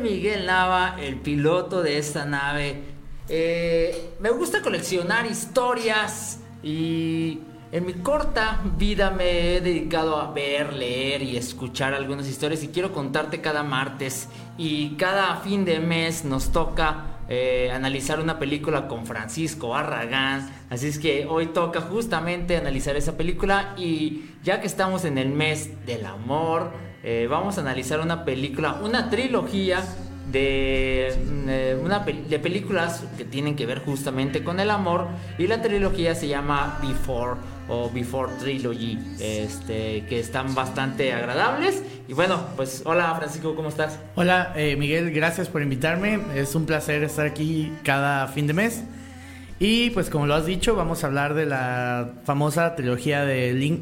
Miguel Nava, el piloto de esta nave. Eh, me gusta coleccionar historias y en mi corta vida me he dedicado a ver, leer y escuchar algunas historias y quiero contarte cada martes y cada fin de mes nos toca eh, analizar una película con Francisco Arragán. Así es que hoy toca justamente analizar esa película y ya que estamos en el mes del amor, eh, vamos a analizar una película, una trilogía de, mm, eh, una, de películas que tienen que ver justamente con el amor y la trilogía se llama Before o Before Trilogy, este, que están bastante agradables. Y bueno, pues hola Francisco, ¿cómo estás? Hola eh, Miguel, gracias por invitarme. Es un placer estar aquí cada fin de mes. Y pues como lo has dicho, vamos a hablar de la famosa trilogía de Link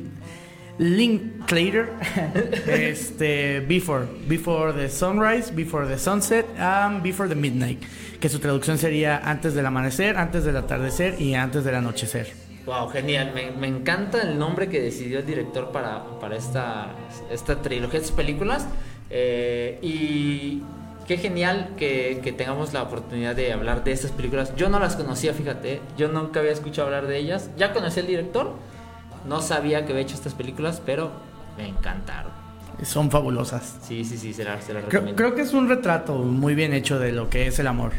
Linklater, este, Before, Before the Sunrise, Before the Sunset, and Before the Midnight, que su traducción sería antes del amanecer, antes del atardecer y antes del anochecer. Wow, genial, me, encanta el nombre que decidió el director para, para esta, esta trilogía, de películas, eh, y qué genial que, que, tengamos la oportunidad de hablar de estas películas. Yo no las conocía, fíjate, yo nunca había escuchado hablar de ellas, ya conocí al director no sabía que había hecho estas películas, pero me encantaron. Son fabulosas. Sí, sí, sí, se las, recomiendo. Creo, que es un retrato muy bien hecho de lo que es el amor.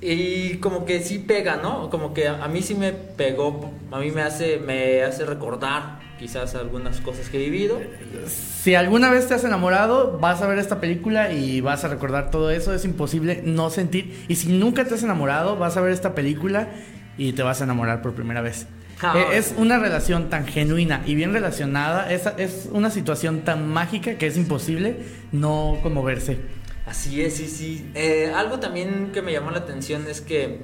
Y como que sí pega, ¿no? Como que a, mí sí me pegó, a mí me hace, me hace recordar quizás algunas cosas que he vivido. Si alguna vez te has enamorado, vas a ver esta película y vas a recordar todo eso. Es imposible no sentir. Y si nunca te has enamorado, vas a ver esta película y te vas a enamorar por primera vez. Eh, es una relación tan genuina y bien relacionada, es, es una situación tan mágica que es imposible no conmoverse. Así es, sí, sí. Eh, algo también que me llamó la atención es que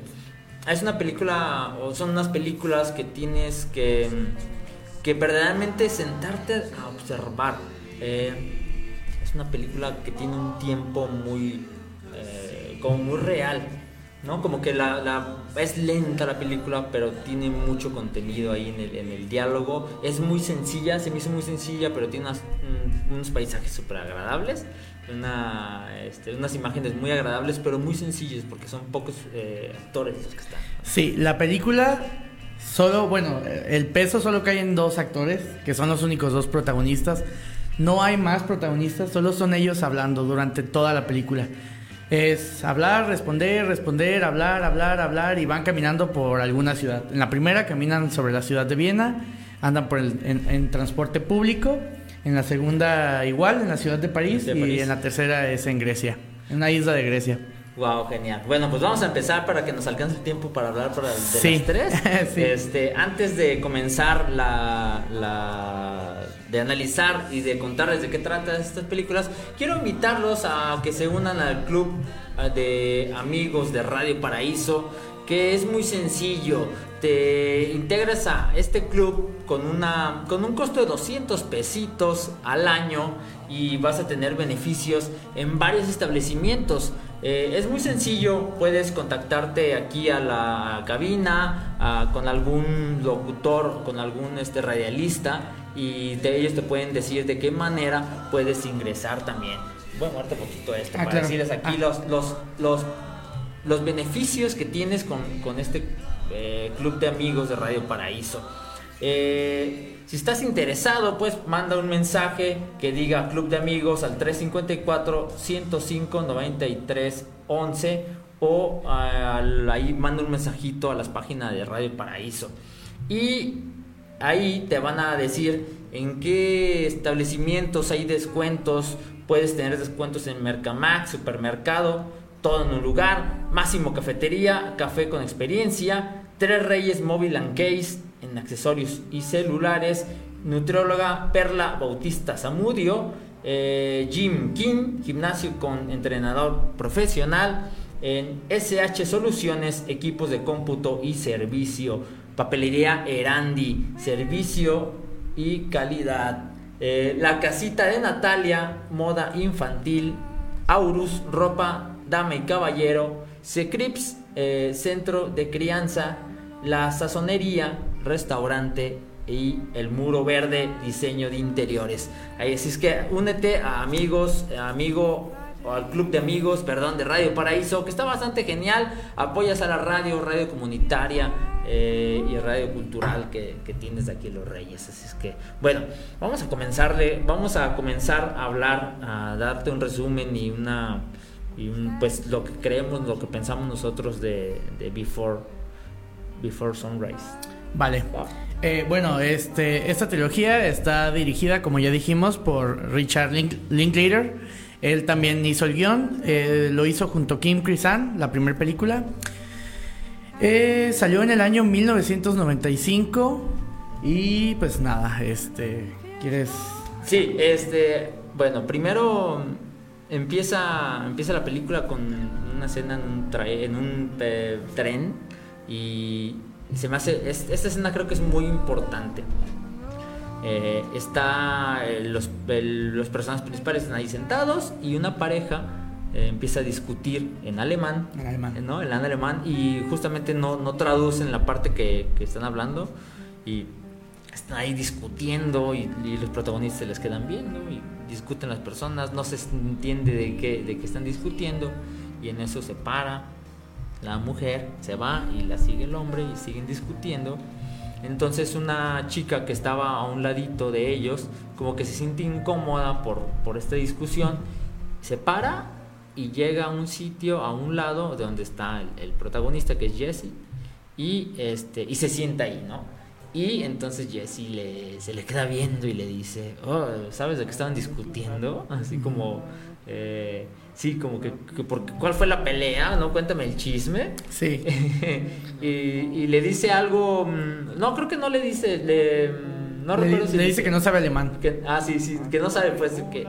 es una película, o son unas películas que tienes que, que verdaderamente sentarte a observar. Eh, es una película que tiene un tiempo muy, como muy real. ¿No? Como que la, es lenta la película, pero tiene mucho contenido ahí en el, en el diálogo. Es muy sencilla, se me hizo muy sencilla, pero tiene unos paisajes súper agradables. Una, este, unas imágenes muy agradables, pero muy sencillas, porque son pocos eh, actores los que están. Sí, la película solo, bueno, el peso solo cae en dos actores, que son los únicos dos protagonistas. No hay más protagonistas, solo son ellos hablando durante toda la película. Es hablar, responder, responder, hablar, hablar, hablar y van caminando por alguna ciudad. En la primera caminan sobre la ciudad de Viena, andan por el, en, transporte público. En la segunda igual, en la ciudad de París, y en la tercera es en Grecia, en una isla de Grecia. Wow, genial. Bueno, pues vamos a empezar para que nos alcance el tiempo para hablar para de las tres. Este, antes de comenzar la, la, de analizar y de contarles de qué tratan estas películas, quiero invitarlos a que se unan al club de amigos de Radio Paraíso, que es muy sencillo. Te integras a este club con una con un costo de 200 pesitos al año y vas a tener beneficios en varios establecimientos Eh, es muy sencillo, puedes contactarte aquí a la cabina con algún locutor, con algún este, radialista y ellos te pueden decir de qué manera puedes ingresar también. Voy a un poquito esto ah, para decirles aquí ah. los, los, los, los, beneficios que tienes con, con este eh, club de amigos de Radio Paraíso. Eh, si estás interesado, pues manda un mensaje que diga Club de Amigos al 354-105-9311 o ahí manda un mensajito a las páginas de Radio Paraíso. Y ahí te van a decir en qué establecimientos hay descuentos. Puedes tener descuentos en Mercamax, supermercado, todo en un lugar. Máximo Cafetería, café con experiencia. Tres Reyes Móvil and Case en accesorios y celulares, nutrióloga Perla Bautista Zamudio, eh, Jim King, gimnasio con entrenador profesional, en SH Soluciones, equipos de cómputo y servicio, papelería Erandi, servicio y calidad. Eh, la casita de Natalia, moda infantil, Aurus, ropa, dama y caballero, Secrips, eh, centro de crianza, la sazonería, restaurante y el muro verde, diseño de interiores. Así es que únete a amigos, amigo o al club de amigos, perdón, de Radio Paraíso, que está bastante genial. Apoyas a la radio, radio comunitaria eh, y radio cultural que, tienes de aquí Los Reyes. Así es que, bueno, vamos a comenzarle, vamos a comenzar a hablar, a darte un resumen y una y pues lo que creemos, lo que pensamos nosotros de, de Before Before Sunrise. Vale. Eh, bueno, este, esta trilogía está dirigida, como ya dijimos, por Richard Linklater. Él también hizo el guion, eh, lo hizo junto a Kim Krisan, la primera película. Eh, salió en el año 1995 y pues nada, este, ¿quieres? Sí, este, bueno, primero empieza, empieza la película con una escena en un, en un tren y se me hace, esta escena creo que es muy importante. Eh, está eh, los, los, personajes principales están ahí sentados y una pareja eh, empieza a discutir en alemán, en alemán. ¿no? En alemán y justamente no, no traducen la parte que, que, están hablando y están ahí discutiendo y, los protagonistas les quedan viendo y discuten las personas, no se entiende de qué, de qué están discutiendo y en eso se para la mujer se va y la sigue el hombre y siguen discutiendo. Entonces una chica que estaba a un ladito de ellos, como que se siente incómoda por, por esta discusión, se para y llega a un sitio, a un lado de donde está el, protagonista, que es Jesse, y, este, y se sienta ahí, ¿no? Y entonces Jesse le, se le queda viendo y le dice, oh, ¿sabes de qué estaban discutiendo? Así como... Eh, Sí, como que, porque, ¿cuál fue la pelea? ¿No? Cuéntame el chisme. Sí. y, le dice algo, mm, no, creo que no le dice, le, mm, no recuerdo si le dice que no sabe alemán. Que, ah, sí, sí, que no sabe, pues, que...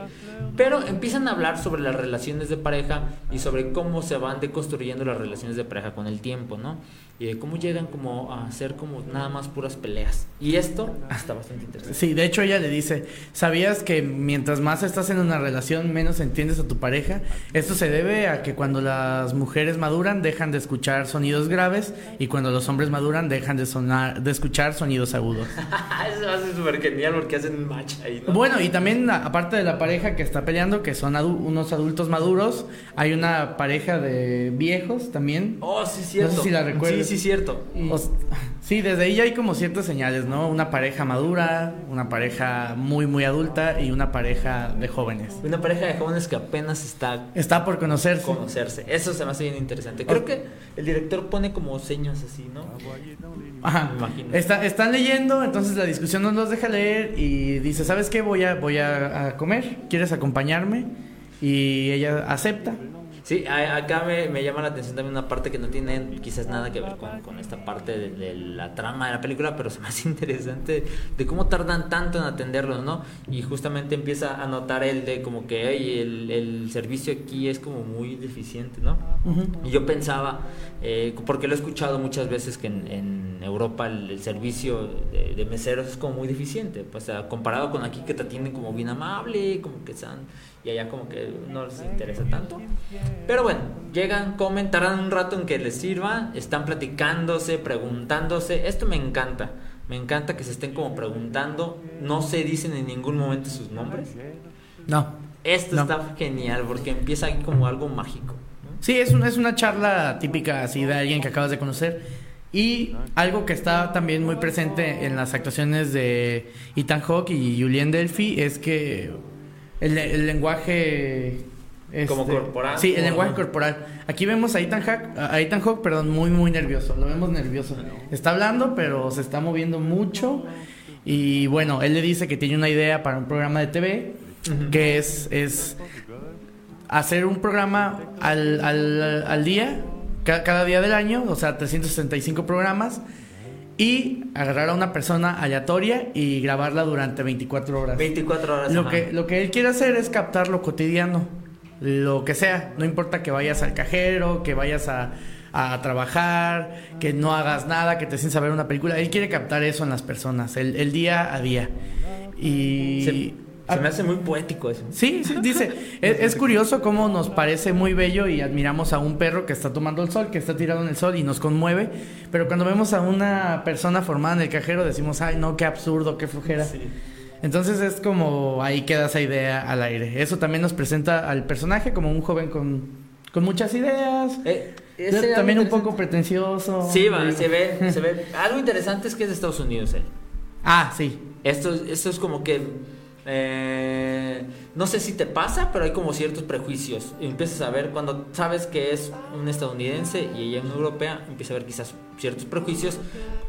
Pero empiezan a hablar sobre las relaciones de pareja y sobre cómo se van deconstruyendo las relaciones de pareja con el tiempo, ¿no? Y de cómo llegan como a hacer como nada más puras peleas. Y esto está bastante interesante. Sí, de hecho ella le dice, ¿sabías que mientras más estás en una relación menos entiendes a tu pareja? Esto se debe a que cuando las mujeres maduran dejan de escuchar sonidos graves y cuando los hombres maduran dejan de sonar de escuchar sonidos agudos. Eso hace súper genial porque hacen match ahí, ¿no? Bueno, y también aparte de la pareja que está peleando, que son unos adultos maduros, hay una pareja de viejos también. Oh, sí, cierto. No sé si la recuerdas sí, cierto. sí, desde ahí hay como ciertas señales, ¿no? Una pareja madura, una pareja muy, muy adulta y una pareja de jóvenes. Una pareja de jóvenes que apenas está... Está por conocerse. Conocerse. Eso se me hace bien interesante. Creo que el director pone como señas así, ¿no? Ajá. Está, están leyendo, entonces la discusión no los deja leer y dice, ¿sabes qué? Voy a, voy a comer, ¿quieres acompañarme? Y ella acepta. Sí, acá me, llama la atención también una parte que no tiene quizás nada que ver con, esta parte de, la trama de la película, pero es más interesante de cómo tardan tanto en atenderlos, ¿no? Y justamente empieza a notar el de como que el, servicio aquí es como muy deficiente, ¿no? Y yo pensaba, eh, porque lo he escuchado muchas veces que en en Europa el, servicio de, meseros es como muy deficiente, pues comparado con aquí que te atienden como bien amable, como que están y allá como que no les interesa tanto. Pero bueno, llegan, comen, tardan un rato en que les sirva, están platicándose, preguntándose, esto me encanta. Me encanta que se estén como preguntando, no se dicen en ningún momento sus nombres. No. Esto está genial porque empieza ahí como algo mágico. Sí, es una, es una charla típica así de alguien que acabas de conocer. Y algo que está también muy presente en las actuaciones de Ethan Hawke y Julien Delphi es que el, lenguaje... como este, corporal. Sí, el lenguaje corporal. Aquí vemos a Ethan, Hawke, a Ethan Hawke, perdón, muy, muy nervioso. Lo vemos nervioso. Está hablando, pero se está moviendo mucho. Y bueno, él le dice que tiene una idea para un programa de TV, que es, es hacer un programa al, al, al día, cada día del año, o sea, 365 programas y agarrar a una persona aleatoria y grabarla durante 24 horas. 24 horas. Lo que, lo que él quiere hacer es captar lo cotidiano, lo que sea. No importa que vayas al cajero, que vayas a, a trabajar, que no hagas nada, que te sientes a ver una película. Él quiere captar eso en las personas, el, el día a día. Y... Se me hace muy poético eso. Sí, sí, dice. es, curioso cómo nos parece muy bello y admiramos a un perro que está tomando el sol, que está tirado en el sol y nos conmueve. Pero cuando vemos a una persona formada en el cajero decimos, ay, no, qué absurdo, qué flujera. Entonces es como ahí queda esa idea al aire. Eso también nos presenta al personaje como un joven con, con muchas ideas. Eh, también un poco pretencioso. Sí, va, se ve, se ve. Algo interesante es que es de Estados Unidos él. Ah, sí. Esto, esto es como que eh, no sé si te pasa, pero hay como ciertos prejuicios. empiezas a ver, cuando sabes que es un estadounidense y ella es una europea, empiezas a ver quizás ciertos prejuicios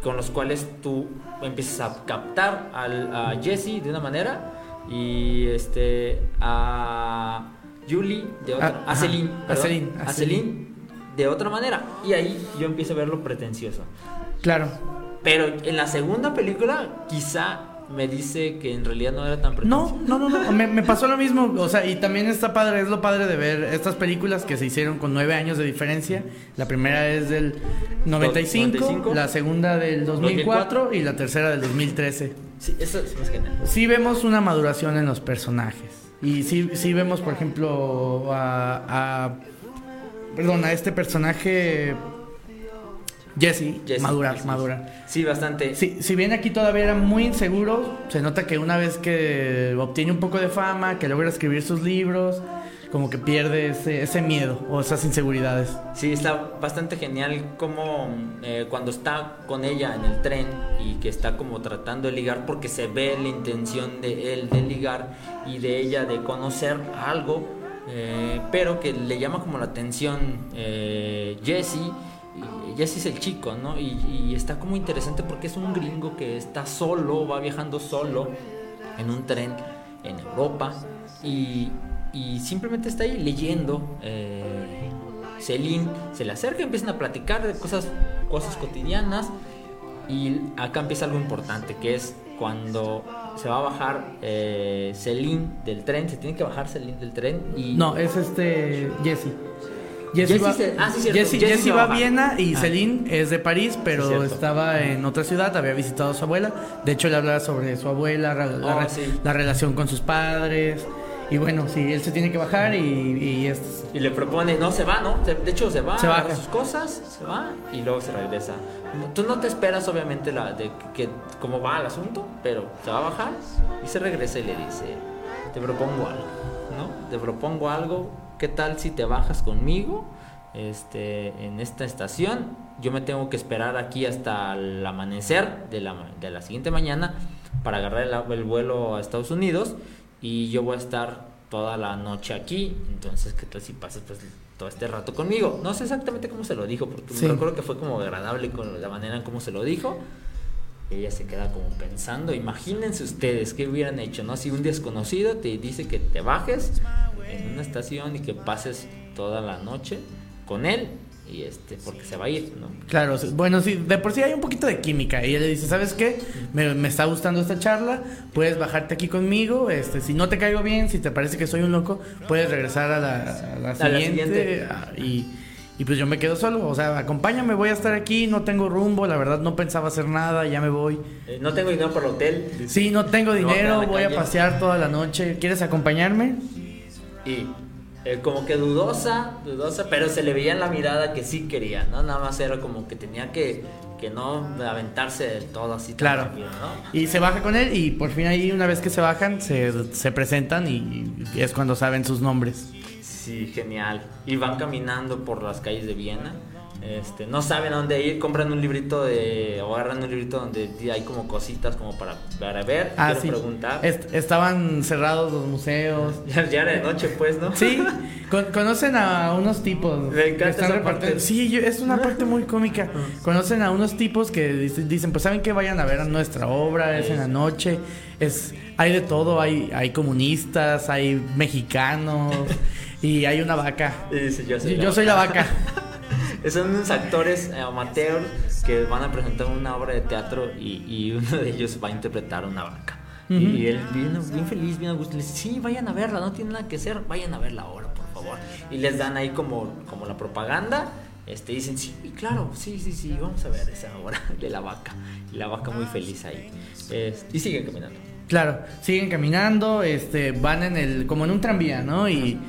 con los cuales tú empiezas a captar a Jesse de una manera y este a Julie de otra, ah, a, Celine, a, Celine, de otra manera. Y ahí yo empiezo a verlo pretencioso. Claro. Pero en la segunda película, quizá me dice que en realidad no era tan No, no, no, no. Me, pasó lo mismo. O sea, y también está padre, es lo padre de ver estas películas que se hicieron con nueve años de diferencia. La primera es del 95, la segunda del 2004, y la tercera del 2013. Sí, eso es más genial. Sí vemos una maduración en los personajes. Y sí, sí vemos, por ejemplo, a, a perdón, a este personaje Jesse, madurar, madurar. Sí, bastante. Sí, si bien aquí todavía era muy inseguro, se nota que una vez que obtiene un poco de fama, que logra escribir sus libros, como que pierde ese, miedo o esas inseguridades. Sí, está bastante genial como eh, cuando está con ella en el tren y que está como tratando de ligar porque se ve la intención de él de ligar y de ella de conocer algo, eh, pero que le llama como la atención eh, Jesse Jesse es el chico, ¿no? Y, está como interesante porque es un gringo que está solo, va viajando solo en un tren en Europa y, simplemente está ahí leyendo. Eh, Celine se le acerca, empiezan a platicar de cosas, cosas cotidianas y acá empieza algo importante que es cuando se va a bajar eh, Celine del tren, se tiene que bajar Celine del tren y... No, es este Jesse. Jesse, va, a Viena y ah. Celine es de París, pero estaba en otra ciudad, había visitado a su abuela. De hecho, le hablaba sobre su abuela, la, oh, relación con sus padres. Y bueno, sí, él se tiene que bajar y, y, y le propone, no, se va, ¿no? De hecho, se va, se va sus cosas, se va y luego se regresa. Tú no te esperas, obviamente, la de que, cómo va el asunto, pero se va a bajar y se regresa y le dice, te propongo algo, ¿no? Te propongo algo ¿qué tal si te bajas conmigo este, en esta estación? Yo me tengo que esperar aquí hasta el amanecer de la, de la siguiente mañana para agarrar el, vuelo a Estados Unidos y yo voy a estar toda la noche aquí. Entonces, ¿qué tal si pasas pues todo este rato conmigo? No sé exactamente cómo se lo dijo, porque me recuerdo que fue como agradable con la manera en cómo se lo dijo. Ella se queda como pensando, imagínense ustedes qué hubieran hecho, ¿no? Si un desconocido te dice que te bajes en una estación y que pases toda la noche con él y este porque se va a ir, ¿no? Claro, bueno, sí, de por sí hay un poquito de química y ella le dice, ¿sabes qué? Me, está gustando esta charla, puedes bajarte aquí conmigo, este, si no te caigo bien, si te parece que soy un loco, puedes regresar a la, siguiente, y, Y pues yo me quedo solo, o sea, acompáñame, voy a estar aquí, no tengo rumbo, la verdad no pensaba hacer nada, ya me voy. Eh, no tengo dinero para el hotel. Sí, no tengo dinero, voy a pasear toda la noche, ¿quieres acompañarme? Y eh, como que dudosa, dudosa, pero se le veía en la mirada que sí quería, ¿no? Nada más era como que tenía que, que no aventarse del todo así Claro. rápido, ¿no? Y se baja con él y por fin ahí una vez que se bajan se, se presentan y es cuando saben sus nombres. Sí, genial. Y van caminando por las calles de Viena. Este, no saben a dónde ir, compran un librito de o agarran un librito donde hay como cositas como para, para ver, Ah, sí. preguntar. Est- estaban cerrados los museos. Ya, ya era de noche, pues, ¿no? Sí, con- conocen a unos tipos. Me que encanta están esa parte. Sí, yo- es una parte muy cómica. Conocen a unos tipos que dic- dicen, pues saben que vayan a ver nuestra obra, es en la noche, es hay de todo, hay hay comunistas, hay mexicanos y hay una vaca. Soy, Yo soy la vaca. Son unos actores eh, amateurs que van a presentar una obra de teatro y, y uno de ellos va a interpretar una vaca. Ujú. Y él bien, bien feliz, bien a gusto, le dice, sí, vayan a verla, no tiene nada que hacer, vayan a verla ahora, por favor. Y les dan ahí como, como la propaganda, este, dicen, sí, claro, sí, sí, sí, vamos a ver esa obra de la vaca. Y la vaca muy feliz ahí. Este, y siguen caminando. Claro, siguen caminando, este, van en el, como en un tranvía, ¿no? Y,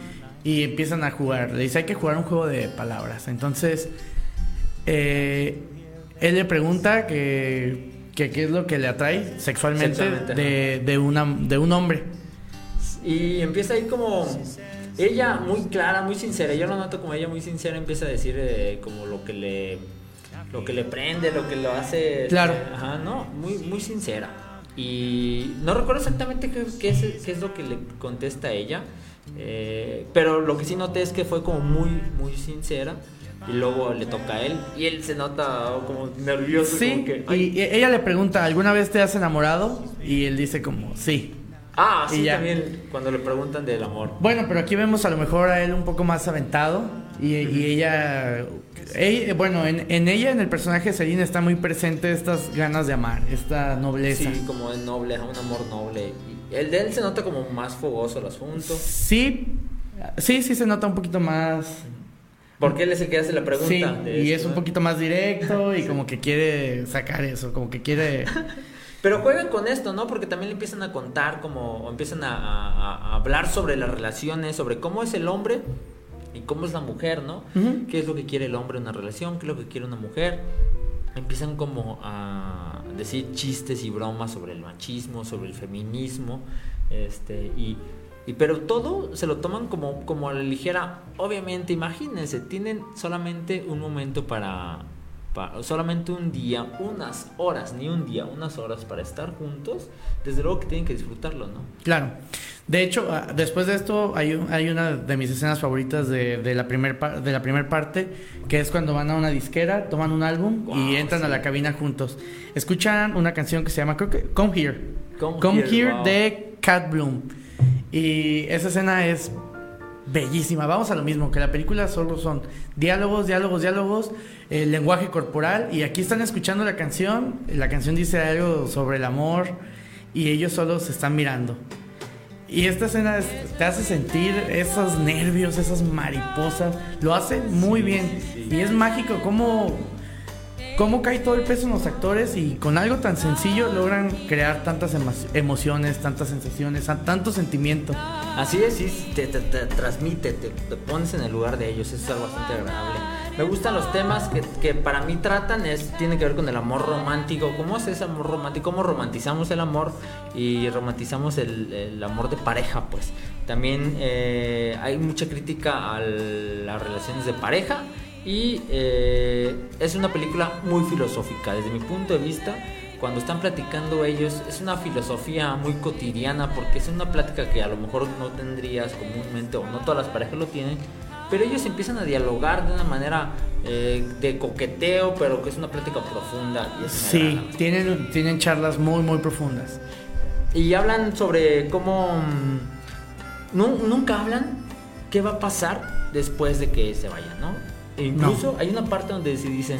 y empiezan a jugar. Le dice, hay que jugar un juego de palabras. Entonces, eh, él le pregunta que, que qué es lo que le atrae sexualmente, de, de, una, de un hombre. Y empieza ahí como ella muy clara, muy sincera. Yo lo noto como ella muy sincera empieza a decir eh, como lo que le lo que le prende, lo que lo hace. este, Claro. Ajá, no, muy muy sincera. Y no recuerdo exactamente qué, qué es, qué es lo que le contesta ella. Eh, pero lo que sí noté es que fue como muy muy sincera. Y luego le toca a él. Y él se nota como nervioso. Sí, como que, "Ay". y ella le pregunta, ¿alguna vez te has enamorado? Y él dice como, sí. Ah, sí, también cuando le preguntan del amor. Bueno, pero aquí vemos a lo mejor a él un poco más aventado y, y ella, ella- bueno, en, en ella, en el personaje de Celine está muy presente estas ganas de amar, esta nobleza. Sí, como es noble, un amor noble. Y el de él se nota como más fogoso el asunto. Sí, sí, sí se nota un poquito más. Porque él es el que hace la pregunta. Sí, de y esto, es un ¿no? poquito más directo y como que quiere sacar eso, como que quiere... Pero juegan con esto, ¿no? Porque también le empiezan a contar, como o empiezan a, a- a hablar sobre las relaciones, sobre cómo es el hombre y cómo es la mujer, ¿no? ¿Qué es lo que quiere el hombre en una relación? ¿Qué es lo que quiere una mujer? Empiezan como a decir chistes y bromas sobre el machismo, sobre el feminismo, este, y, y pero todo se lo toman como, como a la ligera. Obviamente, imagínense, tienen solamente un momento para, solamente un día, unas horas, ni un día, unas horas para estar juntos. Desde luego que tienen que disfrutarlo, ¿no? Claro. De hecho, ah, después de esto hay, un- hay una de mis escenas favoritas de, de la primer par- de la primer parte, que es cuando van a una disquera, toman un álbum Wow, y entran a la cabina juntos. Escuchan una canción que se llama, creo que Come Here. Come Here, wow. de Cat Bloom. Y esa escena es bellísima. Vamos a lo mismo, que la película solo son diálogos, diálogos, diálogos, el lenguaje corporal. Y aquí están escuchando la canción. La canción dice algo sobre el amor y ellos solo se están mirando. Y esta escena es- te hace sentir esos nervios, esas mariposas. Lo hace muy bien. Y es mágico cómo, cómo cae todo el peso en los actores y con algo tan sencillo logran crear tantas emo- emociones, tantas sensaciones, tanto sentimiento. Así es, sí, te, te- te transmite, te, te pones en el lugar de ellos, eso es algo bastante agradable. Me gustan los temas que, que para mí tratan, es, tiene que ver con el amor romántico, cómo es ese amor romántico, cómo romantizamos el amor y romantizamos el, el amor de pareja, pues. También eh, hay mucha crítica a las relaciones de pareja y eh, es una película muy filosófica, desde mi punto de vista cuando están platicando ellos es una filosofía muy cotidiana porque es una plática que a lo mejor no tendrías comúnmente o no todas las parejas lo tienen pero ellos empiezan a dialogar de una manera eh, de coqueteo pero que es una plática profunda y Sí, tienen, tienen charlas muy, muy profundas. y hablan sobre cómo mm, nu- nunca hablan qué va a pasar después de que se vayan no e incluso hay una parte donde se dicen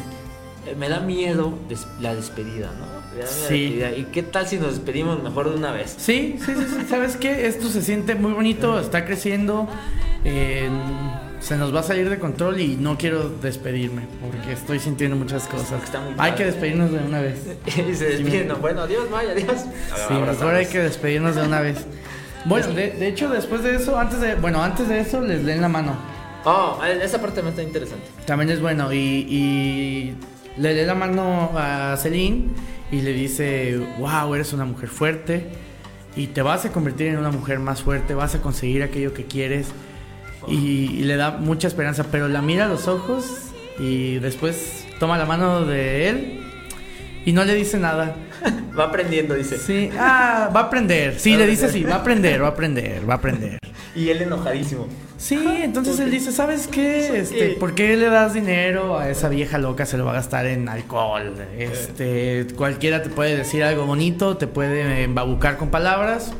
eh, me da miedo des- la despedida no Me da miedo la Sí. despedida. y qué tal si nos despedimos mejor de una vez Sí, sí, sí, sí. ¿Sabes qué? Esto se siente muy bonito, está creciendo. eh, se nos va a salir de control y no quiero despedirme porque estoy sintiendo muchas cosas. Está muy Hay que despedirnos de una vez. y se despiden. no, Bueno, adiós, Maya, adiós. Sí, mejor hay que despedirnos de una vez. Bueno, de, de hecho, después de eso, antes de, bueno, antes de eso, les leen la mano. Oh, esa parte también está interesante. También es bueno. Y, y le lee la mano a Celine y le dice, wow, eres una mujer fuerte y te vas a convertir en una mujer más fuerte, vas a conseguir aquello que quieres. Y, y le da mucha esperanza, pero la mira a los ojos y después toma la mano de él y no le dice nada. Va aprendiendo, dice. Sí, ah, va a aprender. Sí, Va le dice así, va a aprender, va a aprender, va a aprender. Y él enojadísimo. Sí, entonces ¿por él dice, ¿sabes qué? Este, qué? ¿por qué le das dinero a esa vieja loca? Se lo va a gastar en alcohol. Este, cualquiera te puede decir algo bonito, te puede embabucar con palabras.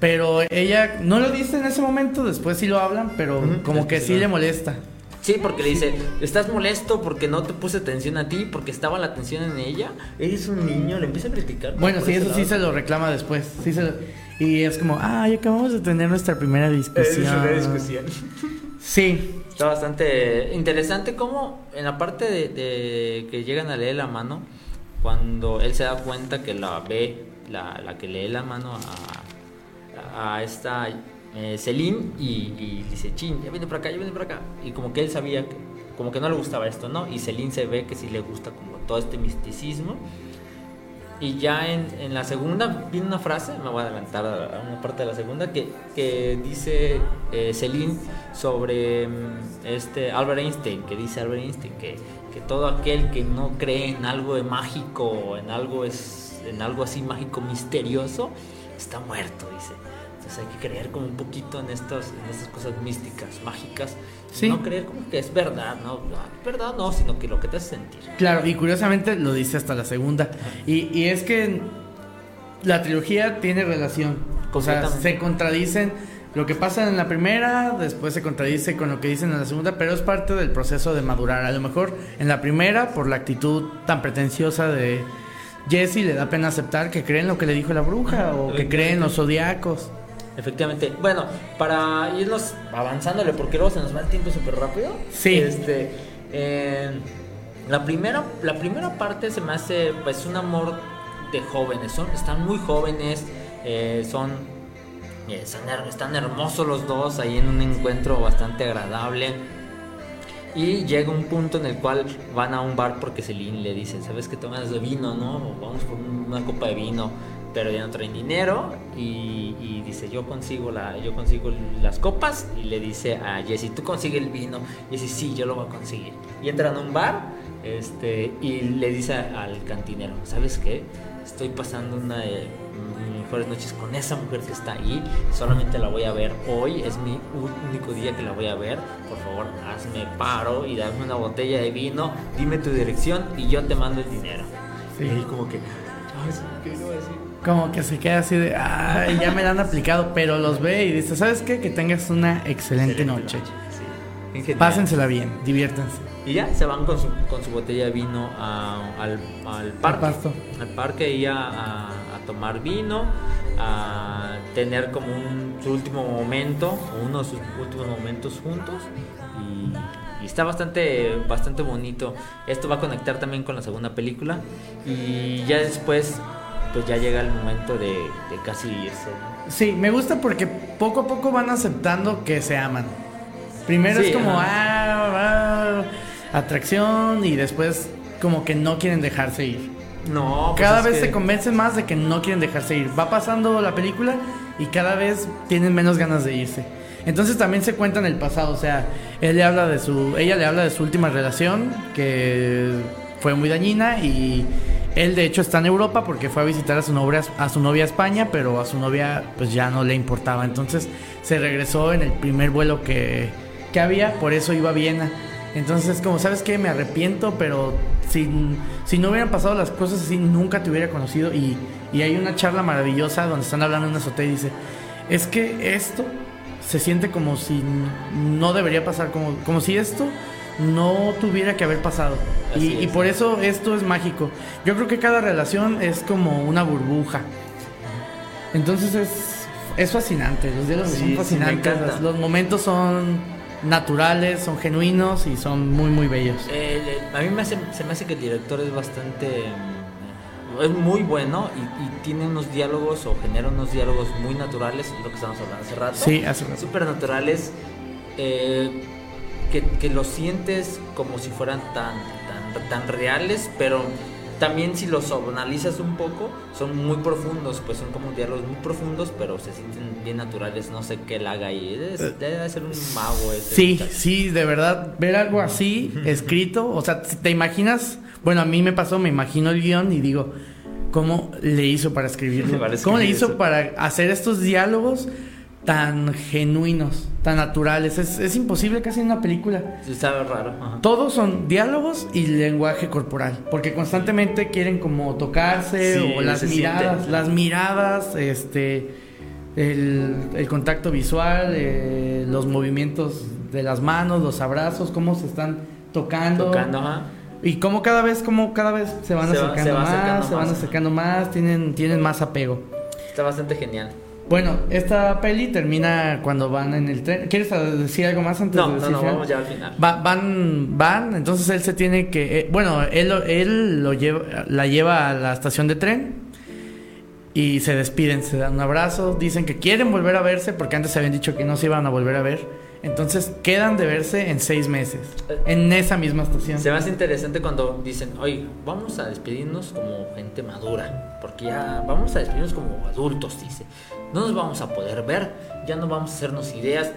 Pero ella no lo dice en ese momento, después sí lo hablan, pero como que sí le molesta. Sí, porque le dice, estás molesto porque no te puse atención a ti, porque estaba la atención en ella. Eres un niño, le empieza a criticar. ¿no? Bueno, sí, eso sí se lo reclama después. Sí se lo- y es como, ay, acabamos de tener nuestra primera Es discusión. una discusión. Sí, Está bastante interesante como en la parte de, de que llegan a leer la mano, cuando él se da cuenta que la ve, la, la que lee la mano a, a esta eh, Celine y, dice, chin, ya viene por acá, ya viene por acá. Y como que él sabía como que no le gustaba esto, ¿no? Y Celine se ve que sí le gusta como todo este misticismo. Y ya en, la segunda viene una frase, me voy a adelantar a, una parte de la segunda, que, que dice eh, Celine sobre mm, este Albert Einstein, que dice Albert Einstein que, que todo aquel que no cree en algo de mágico, en algo, es, en algo así mágico misterioso, está muerto, dice. Entonces hay que creer como un poquito en, estos, en estas cosas místicas, mágicas. Sí. No creer como que es verdad, no, no, verdad no, sino que lo que te hace sentir. Claro, y curiosamente lo dice hasta la segunda. Y, y es que la trilogía tiene relación. O sea, se contradicen lo que pasa en la primera, después se contradice con lo que dicen en la segunda, pero es parte del proceso de madurar. A lo mejor en la primera, por la actitud tan pretenciosa de Jesse, le da pena aceptar que cree en lo que le dijo la bruja o que cree en los zodiacos. Efectivamente. Bueno, para irnos avanzándole, porque luego se nos va el tiempo súper rápido. Sí. Este, eh, la, primera, la primera parte se me hace pues un amor de jóvenes. Son, están muy jóvenes, eh, son, eh, están, her- están hermosos los dos ahí en un encuentro bastante agradable. Y llega un punto en el cual van a un bar porque Celine le dice, ¿sabes que tomas de vino, no? Vamos por una copa de vino, pero ya no traen dinero. Y, y dice, yo consigo, la, yo consigo las copas. Y le dice a Jesse, ¿tú consigues el vino? Y dice, sí, yo lo voy a conseguir. Y entran a un bar este, y le dice al cantinero, ¿sabes qué? Estoy pasando una de mis mejores noches con esa mujer que está ahí. Solamente la voy a ver hoy. Es mi único día que la voy a ver. Por favor, hazme paro y dame una botella de vino. Dime tu dirección y yo te mando el dinero. Sí. Y como que, ay, ¿qué a decir? Como que se queda así de, ay, ya me la han aplicado, pero los ve y dice, ¿sabes qué? Que tengas una excelente, noche. Sí. En general. Pásensela bien, diviértanse. Y ya se van con su, con su botella de vino a- al, al parque. Al parque y a, a- a tomar vino, a tener como un, su último momento, uno de sus últimos momentos juntos. Y, y está bastante, bastante bonito. Esto va a conectar también con la segunda película. Y ya después, pues ya llega el momento de, de casi irse. ¿no? Sí, me gusta porque poco a poco van aceptando que se aman. Primero Sí, es como, ah, ah, atracción y después como que no quieren dejarse ir. No, pues Cada vez que- se convencen más de que no quieren dejarse ir. Va pasando la película y cada vez tienen menos ganas de irse. Entonces también se cuenta en el pasado, o sea, él le habla de su, ella le habla de su última relación que fue muy dañina y él de hecho está en Europa porque fue a visitar a su novia a su novia a España, pero a su novia pues ya no le importaba. Entonces se regresó en el primer vuelo que, que había, por eso iba a Viena. Entonces, como sabes que me arrepiento, pero si, si no hubieran pasado las cosas así, nunca te hubiera conocido. Y, y hay una charla maravillosa donde están hablando en una azotea y dice, es que esto se siente como si no debería pasar, como, como si esto no tuviera que haber pasado. Y, Así y es. por eso esto es mágico. Yo creo que cada relación es como una burbuja. Entonces es, es fascinante, los diálogos Sí, sí, son fascinantes, encanta. los momentos son naturales, son genuinos y son muy, muy bellos. Eh, eh, a mí me hace- se me hace que el director es bastante. mm, Es muy bueno y, y tiene unos diálogos o genera unos diálogos muy naturales, lo que estamos hablando hace rato. Sí, hace rato. Súper naturales, eh, que, que los sientes como si fueran tan, tan, tan reales, pero también si los analizas un poco, son muy profundos, pues son como diálogos muy profundos, pero se sienten bien naturales, no sé qué él haga ahí. Es- debe ser un mago ese. Eh, Sí, muchacho. sí, de verdad, ver algo así escrito, o sea, te imaginas, bueno, a mí me pasó, me imagino el guion y digo, ¿cómo le hizo para escribirlo? ¿Cómo le hizo para hacer estos diálogos tan genuinos, tan naturales? Es, es imposible casi en una película. Sí, sabe raro. ajá. Todos son diálogos y lenguaje corporal, porque constantemente quieren como tocarse Sí, o las miradas, siente. las miradas, este, el, el contacto visual, eh, los movimientos de las manos, los abrazos, cómo se están tocando, Tocando, ajá. y cómo cada vez, cómo cada vez se van Se va- acercando se va más, acercando se van acercando más, tienen, tienen más apego. Está bastante genial. Bueno, esta peli termina cuando van en el tren. ¿Quieres decir algo más antes No, de no, decir no, final? vamos ya al final. Va- van, van, entonces él se tiene que, eh, bueno, él, lo- él lo lleva, la lleva a la estación de tren y se despiden, se dan un abrazo, dicen que quieren volver a verse porque antes se habían dicho que no se iban a volver a ver, entonces quedan de verse en seis meses, en esa misma estación. Se me hace interesante cuando dicen, oye, vamos a despedirnos como gente madura, porque ya vamos a despedirnos como adultos, dice. No nos vamos a poder ver, ya no vamos a hacernos ideas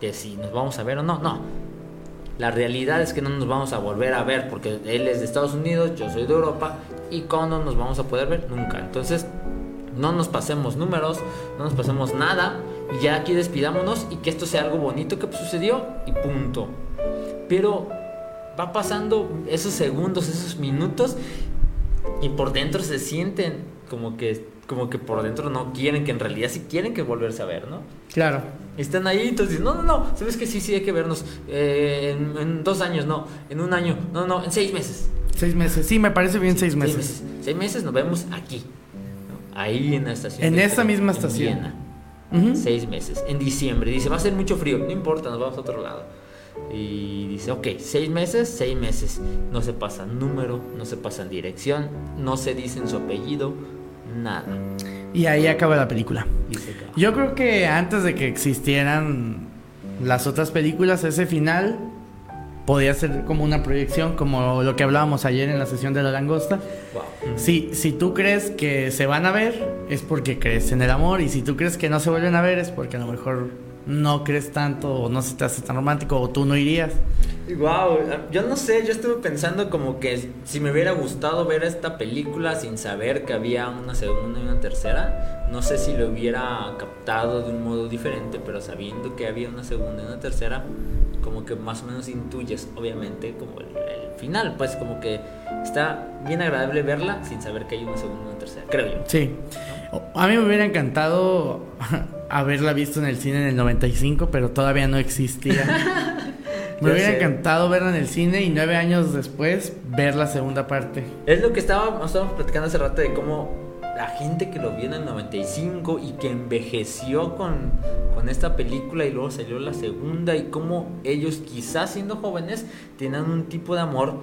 de si nos vamos a ver o no, no. La realidad es que no nos vamos a volver a ver porque él es de Estados Unidos, yo soy de Europa y cuando nos vamos a poder ver nunca. Entonces, no nos pasemos números, no nos pasemos nada y ya aquí despidámonos y que esto sea algo bonito que sucedió y punto. Pero va pasando esos segundos, esos minutos y por dentro se sienten como que como que por dentro no quieren que en realidad sí quieren que volverse a ver, ¿no? Claro. Están ahí, entonces, no, no, no, sabes que sí, sí hay que vernos eh, en, en dos años, no, en un año, no, no, en seis meses. Seis meses, sí, me parece bien seis meses. Seis meses, Seis meses nos vemos aquí, ¿no? ahí en la estación. En tren, misma en estación. Viena. Seis meses, en diciembre. Dice, va a ser mucho frío, no importa, nos vamos a otro lado. Y dice, ok, seis meses, seis meses. No se pasa número, no se pasa dirección, no se dicen su apellido, nada. Y ahí acaba la película. Yo creo que antes de que existieran las otras películas, ese final podía ser como una proyección, como lo que hablábamos ayer en la sesión de la langosta. Wow. Si, si tú crees que se van a ver, es porque crees en el amor, y si tú crees que no se vuelven a ver, es porque a lo mejor no crees tanto, o no se te hace tan romántico, o tú no irías. Wow, yo no sé, yo estuve pensando como que si me hubiera gustado ver esta película sin saber que había una segunda y una tercera, no sé si lo hubiera captado de un modo diferente, pero sabiendo que había una segunda y una tercera, como que más o menos intuyes, obviamente, como el, el final, pues como que está bien agradable verla sin saber que hay una segunda y una tercera, creo yo. Sí. A mí me hubiera encantado haberla visto en el cine en el 95, pero todavía no existía. Me hubiera sé. encantado verla en el cine y nueve años después ver la segunda parte. Es lo que estábamos platicando hace rato de cómo la gente que lo vio en el 95 y que envejeció con, con esta película y luego salió la segunda y cómo ellos quizás siendo jóvenes tenían un tipo de amor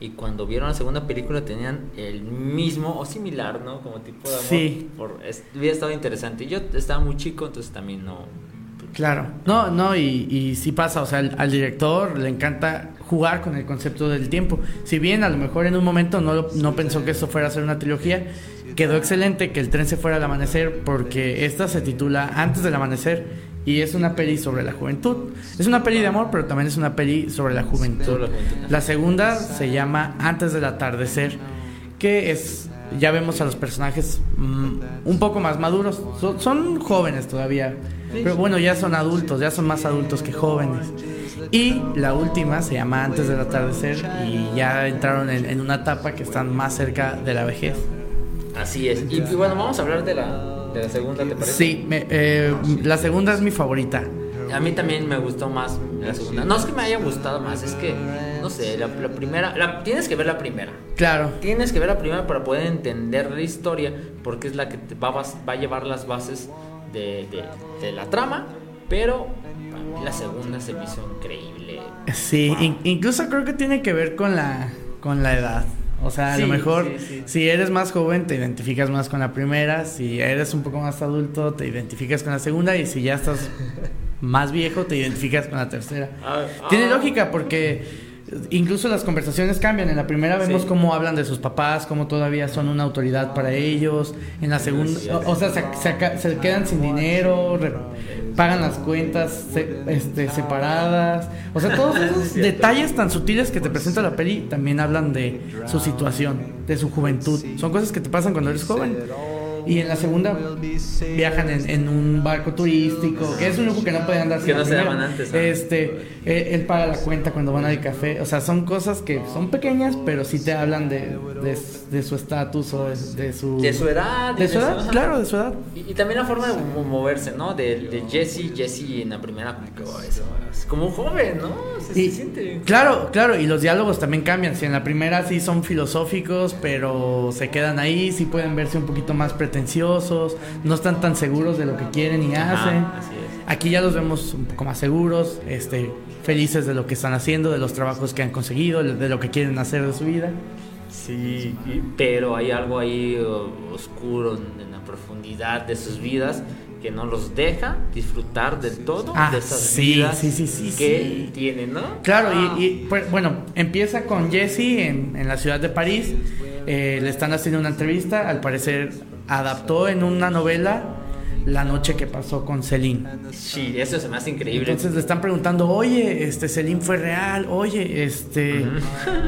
y cuando vieron la segunda película tenían el mismo o similar, ¿no? Como tipo de amor. Sí. Por, es- hubiera estado interesante. Yo estaba muy chico, entonces también no... Claro. No, no, y, y sí pasa, o sea, al, al director le encanta jugar con el concepto del tiempo. Si bien a lo mejor en un momento no, lo- no pensó que esto fuera a ser una trilogía, quedó excelente que el tren se fuera al amanecer porque esta se titula Antes del amanecer y es una peli sobre la juventud. Es una peli de amor, pero también es una peli sobre la juventud. La segunda se llama Antes del atardecer, que es ya vemos a los personajes mm, un poco más maduros. Son, son jóvenes todavía, pero bueno, ya son adultos, ya son más adultos que jóvenes. Y la última se llama Antes del atardecer y ya entraron en, en una etapa que están más cerca de la vejez. Así es. Y, y bueno, vamos a hablar de la, de la segunda, ¿te parece? Sí, me- eh, la segunda es mi favorita. A mí también me gustó más la segunda. No es que me haya gustado más, es que, no sé, la, la primera, la- tienes que ver la primera. Claro, Tienes que ver la primera para poder entender la historia, porque es la que te va, va a llevar las bases de, de- de la trama, pero la segunda se me hizo increíble. Sí, incluso creo que tiene que ver con la, con la edad. O sea, a lo mejor si eres más joven te identificas más con la primera, si eres un poco más adulto te identificas con la segunda y si ya estás más viejo te identificas con la tercera. Ah, Tiene ah. lógica porque incluso las conversaciones cambian. En la primera vemos cómo hablan de sus papás, cómo todavía son una autoridad para ellos. En la segunda, o, sea, se, quedan sin dinero, pagan las cuentas este, separadas. O sea, todos esos detalles tan sutiles que te presenta la peli también hablan de su situación, de su juventud. Son cosas que te pasan cuando eres joven. Y en la segunda viajan en, un barco turístico, que es un lujo que no pueden andar Que no se daban antes. Este, eh, él paga la cuenta cuando van al café. O sea, son cosas que son pequeñas, pero sí te hablan de, de, su estatus o de, su... De su edad. De su edad, claro, de su edad. Y, también la forma de moverse, ¿no? De, de Jesse, Jesse en la primera como como un joven, ¿no? Se, siente. Claro, claro, y los diálogos también cambian. Si en la primera sí son filosóficos, pero se quedan ahí, sí pueden verse un poquito más pretenciosos, no están tan seguros de lo que quieren y hacen. Aquí ya los vemos un poco más seguros, este, felices de lo que están haciendo, de los trabajos que han conseguido, de lo que quieren hacer de su vida. Sí, pero hay algo ahí oscuro en la profundidad de sus vidas que no los deja disfrutar del todo ah, de esas sí, vidas sí, sí, que tienen, ¿no? Claro, y, ah. pues, bueno, empieza con Jesse en, en la ciudad de París. Eh, le están haciendo una entrevista. Al parecer, adaptó en una novela la noche que pasó con Celine. Sí, eso se me hace increíble. Entonces le están preguntando, oye, este Celine fue real, oye, este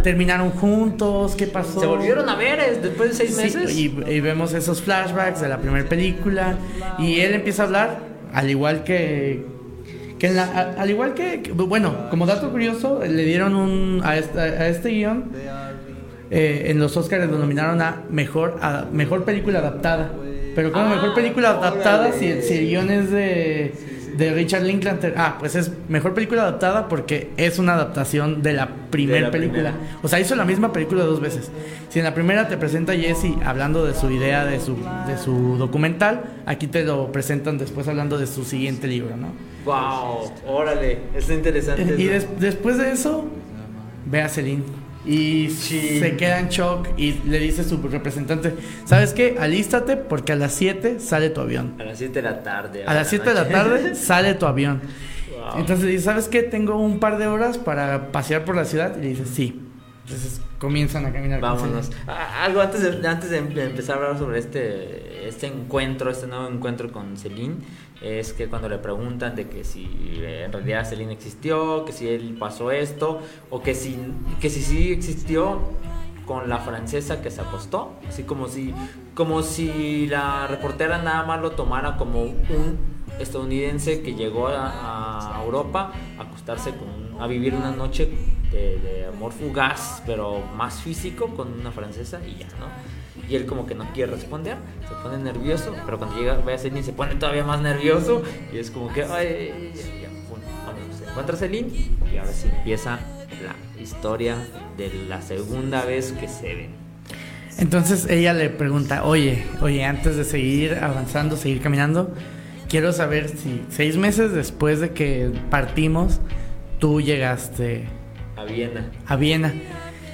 terminaron juntos, ¿qué pasó? Se volvieron a ver después de seis meses. Y, vemos esos flashbacks de la primera película y él empieza a hablar, al igual que que al igual que, bueno, como dato curioso, le dieron un a, a este guion eh, en los Oscars lo nominaron a mejor a mejor película adaptada. Pero como mejor película adaptada, si, el guion es de, de Richard Linklater, ah, pues es mejor película adaptada porque es una adaptación de la primera película. O sea, hizo la misma película dos veces. Si en la primera te presenta Jesse hablando de su idea, de su, de su documental, aquí te lo presentan después hablando de su siguiente libro, ¿no? ¡Wow! Órale, es interesante. Y después de eso, ve a Celine y se queda en shock y le dice a su representante, ¿sabes qué? Alístate porque a las 7 sale tu avión. A las 7 de la tarde. A, las 7 de la tarde sale tu avión. Entonces dice, ¿sabes qué? Tengo un par de horas para pasear por la ciudad. Y le dice, sí. Entonces comienzan a caminar. Vámonos. Algo antes de, antes de empezar a hablar sobre este, este encuentro, este nuevo encuentro con Celine es que cuando le preguntan de que si en realidad Celine existió, que si él pasó esto, o que si, que si sí existió con la francesa que se acostó, así como si, como si la reportera nada más lo tomara como un estadounidense que llegó a, Europa a acostarse con, a vivir una noche de, de amor fugaz, pero más físico con una francesa y ya, ¿no? Y él como que no quiere responder, se pone nervioso, pero cuando llega ve a Celine se pone todavía más nervioso y es como que, ay, ya, vamos, se encuentra Celine y ahora sí empieza la historia de la segunda vez que se ven. Entonces ella le pregunta, oye, oye, antes de seguir avanzando, seguir caminando, quiero saber si seis meses después de que partimos, tú llegaste a Viena. A Viena.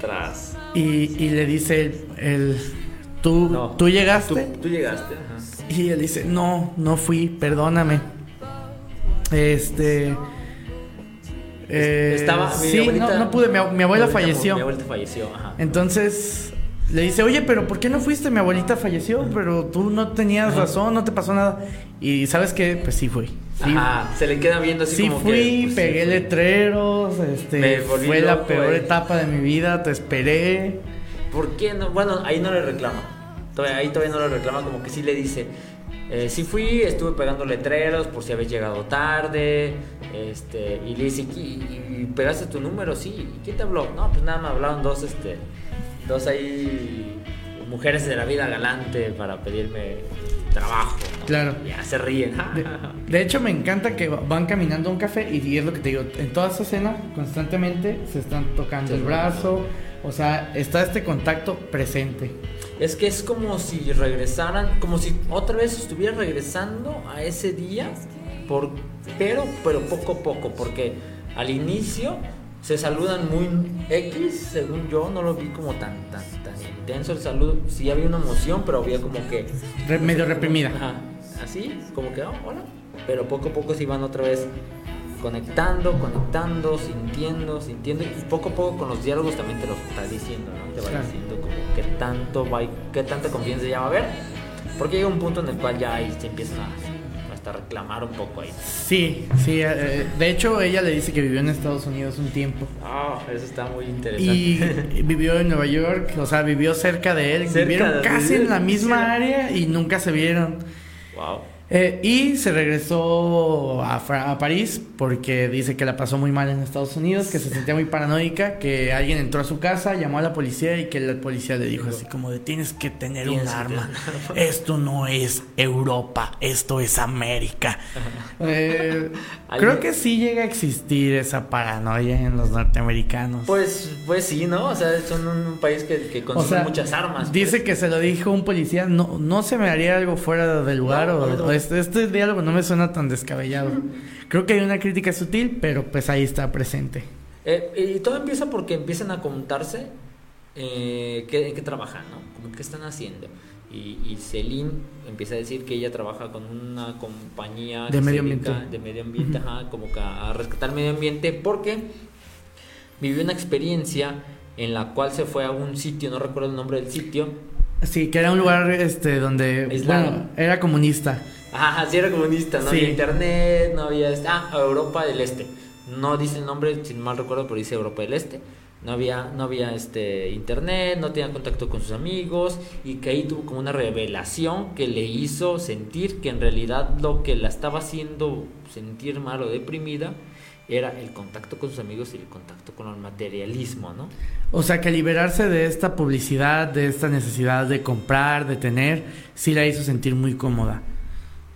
Tras. Y, y le dice el ¿Tú, ¿tú llegaste? Tú, llegaste, Y él dice, no, no fui, perdóname. Este... Eh, Estaba, sí, no, no, pude, mi, abuela falleció. Mi abuelita falleció, ajá. Entonces le dice, oye, pero ¿por qué no fuiste? Mi abuelita falleció, pero tú no tenías razón, no te pasó nada. Y ¿sabes qué? Pues sí fui. Ajá, se le queda viendo así sí como fui, que... Pues, pegué letreros, este, fue la peor etapa de mi vida, te esperé. ¿Por qué no? Bueno, ahí no le reclama. Ahí todavía no le reclama, como que sí le dice. Eh, sí fui, estuve pegando letreros por si habéis llegado tarde. Este, y le dice, ¿y, pegaste tu número? Sí. ¿Y quién te habló? No, pues nada, me hablaron dos, este, dos ahí mujeres de la vida galante para pedirme trabajo. Claro. Ya se ríen. De, hecho, me encanta que van caminando a un café y es lo que te digo. En toda esa escena, constantemente se están tocando el brazo. O sea, está este contacto presente. Es que es como si regresaran, como si otra vez estuviera regresando a ese día por, pero, pero poco a poco, porque al inicio se saludan muy X, según yo, no lo vi como tan, tan, tan intenso el saludo. Sí había una emoción, pero había como que... medio reprimida. Ajá, así, como que, oh, hola. Pero poco a poco se iban otra vez conectando, conectando, sintiendo, sintiendo. Y poco a poco con los diálogos también te lo está diciendo, ¿no? Te va diciendo como qué tanto va, qué tanta confianza ya va a haber. Porque llega un punto en el cual ya ahí se empiezan a, hasta reclamar un poco ahí. Sí, sí. eh, de hecho, ella le dice que vivió en Estados Unidos un tiempo. Ah, eso está muy interesante. Y vivió en Nueva York, o sea, vivió cerca de él. Cerca Vivieron de- casi en la misma área y nunca se vieron. Wow. Eh, y se regresó a, París porque dice que la pasó muy mal en Estados Unidos, que se sentía muy paranoica, que alguien entró a su casa, llamó a la policía y que la policía le dijo así como de tienes que tener un arma. tener Esto no es Europa, esto es América. Eh, creo que sí llega a existir esa paranoia en los norteamericanos. Pues, pues sí, ¿no? O sea, son un país que, que O consume sea, muchas armas. pues. Dice que se lo dijo un policía, no, no se me haría algo fuera del lugar No, o, no, no. o este, este diálogo no me suena tan descabellado. Creo que hay una crítica sutil, pero pues ahí está presente. Eh, y todo empieza porque empiezan a contarse eh, qué, en qué trabajan, ¿no? Como qué están haciendo. Y, y Celine empieza a decir que ella trabaja con una compañía De medio ambiente. De medio ambiente, ajá, como que a rescatar el medio ambiente porque vivió una experiencia en la cual se fue a un sitio, no recuerdo el nombre del sitio. Sí, que era un lugar este donde bueno, era comunista. Ajá, sí era comunista, no Sí. había internet, no había... este- Ah, Europa del Este. No dice el nombre, si mal recuerdo, pero dice Europa del Este. No había, no había este internet, no tenía contacto con sus amigos y que ahí tuvo como una revelación que le hizo sentir que en realidad lo que la estaba haciendo sentir mal o deprimida era el contacto con sus amigos y el contacto con el materialismo, ¿no? O sea que liberarse de esta publicidad, de esta necesidad de comprar, de tener, sí la hizo sentir muy cómoda.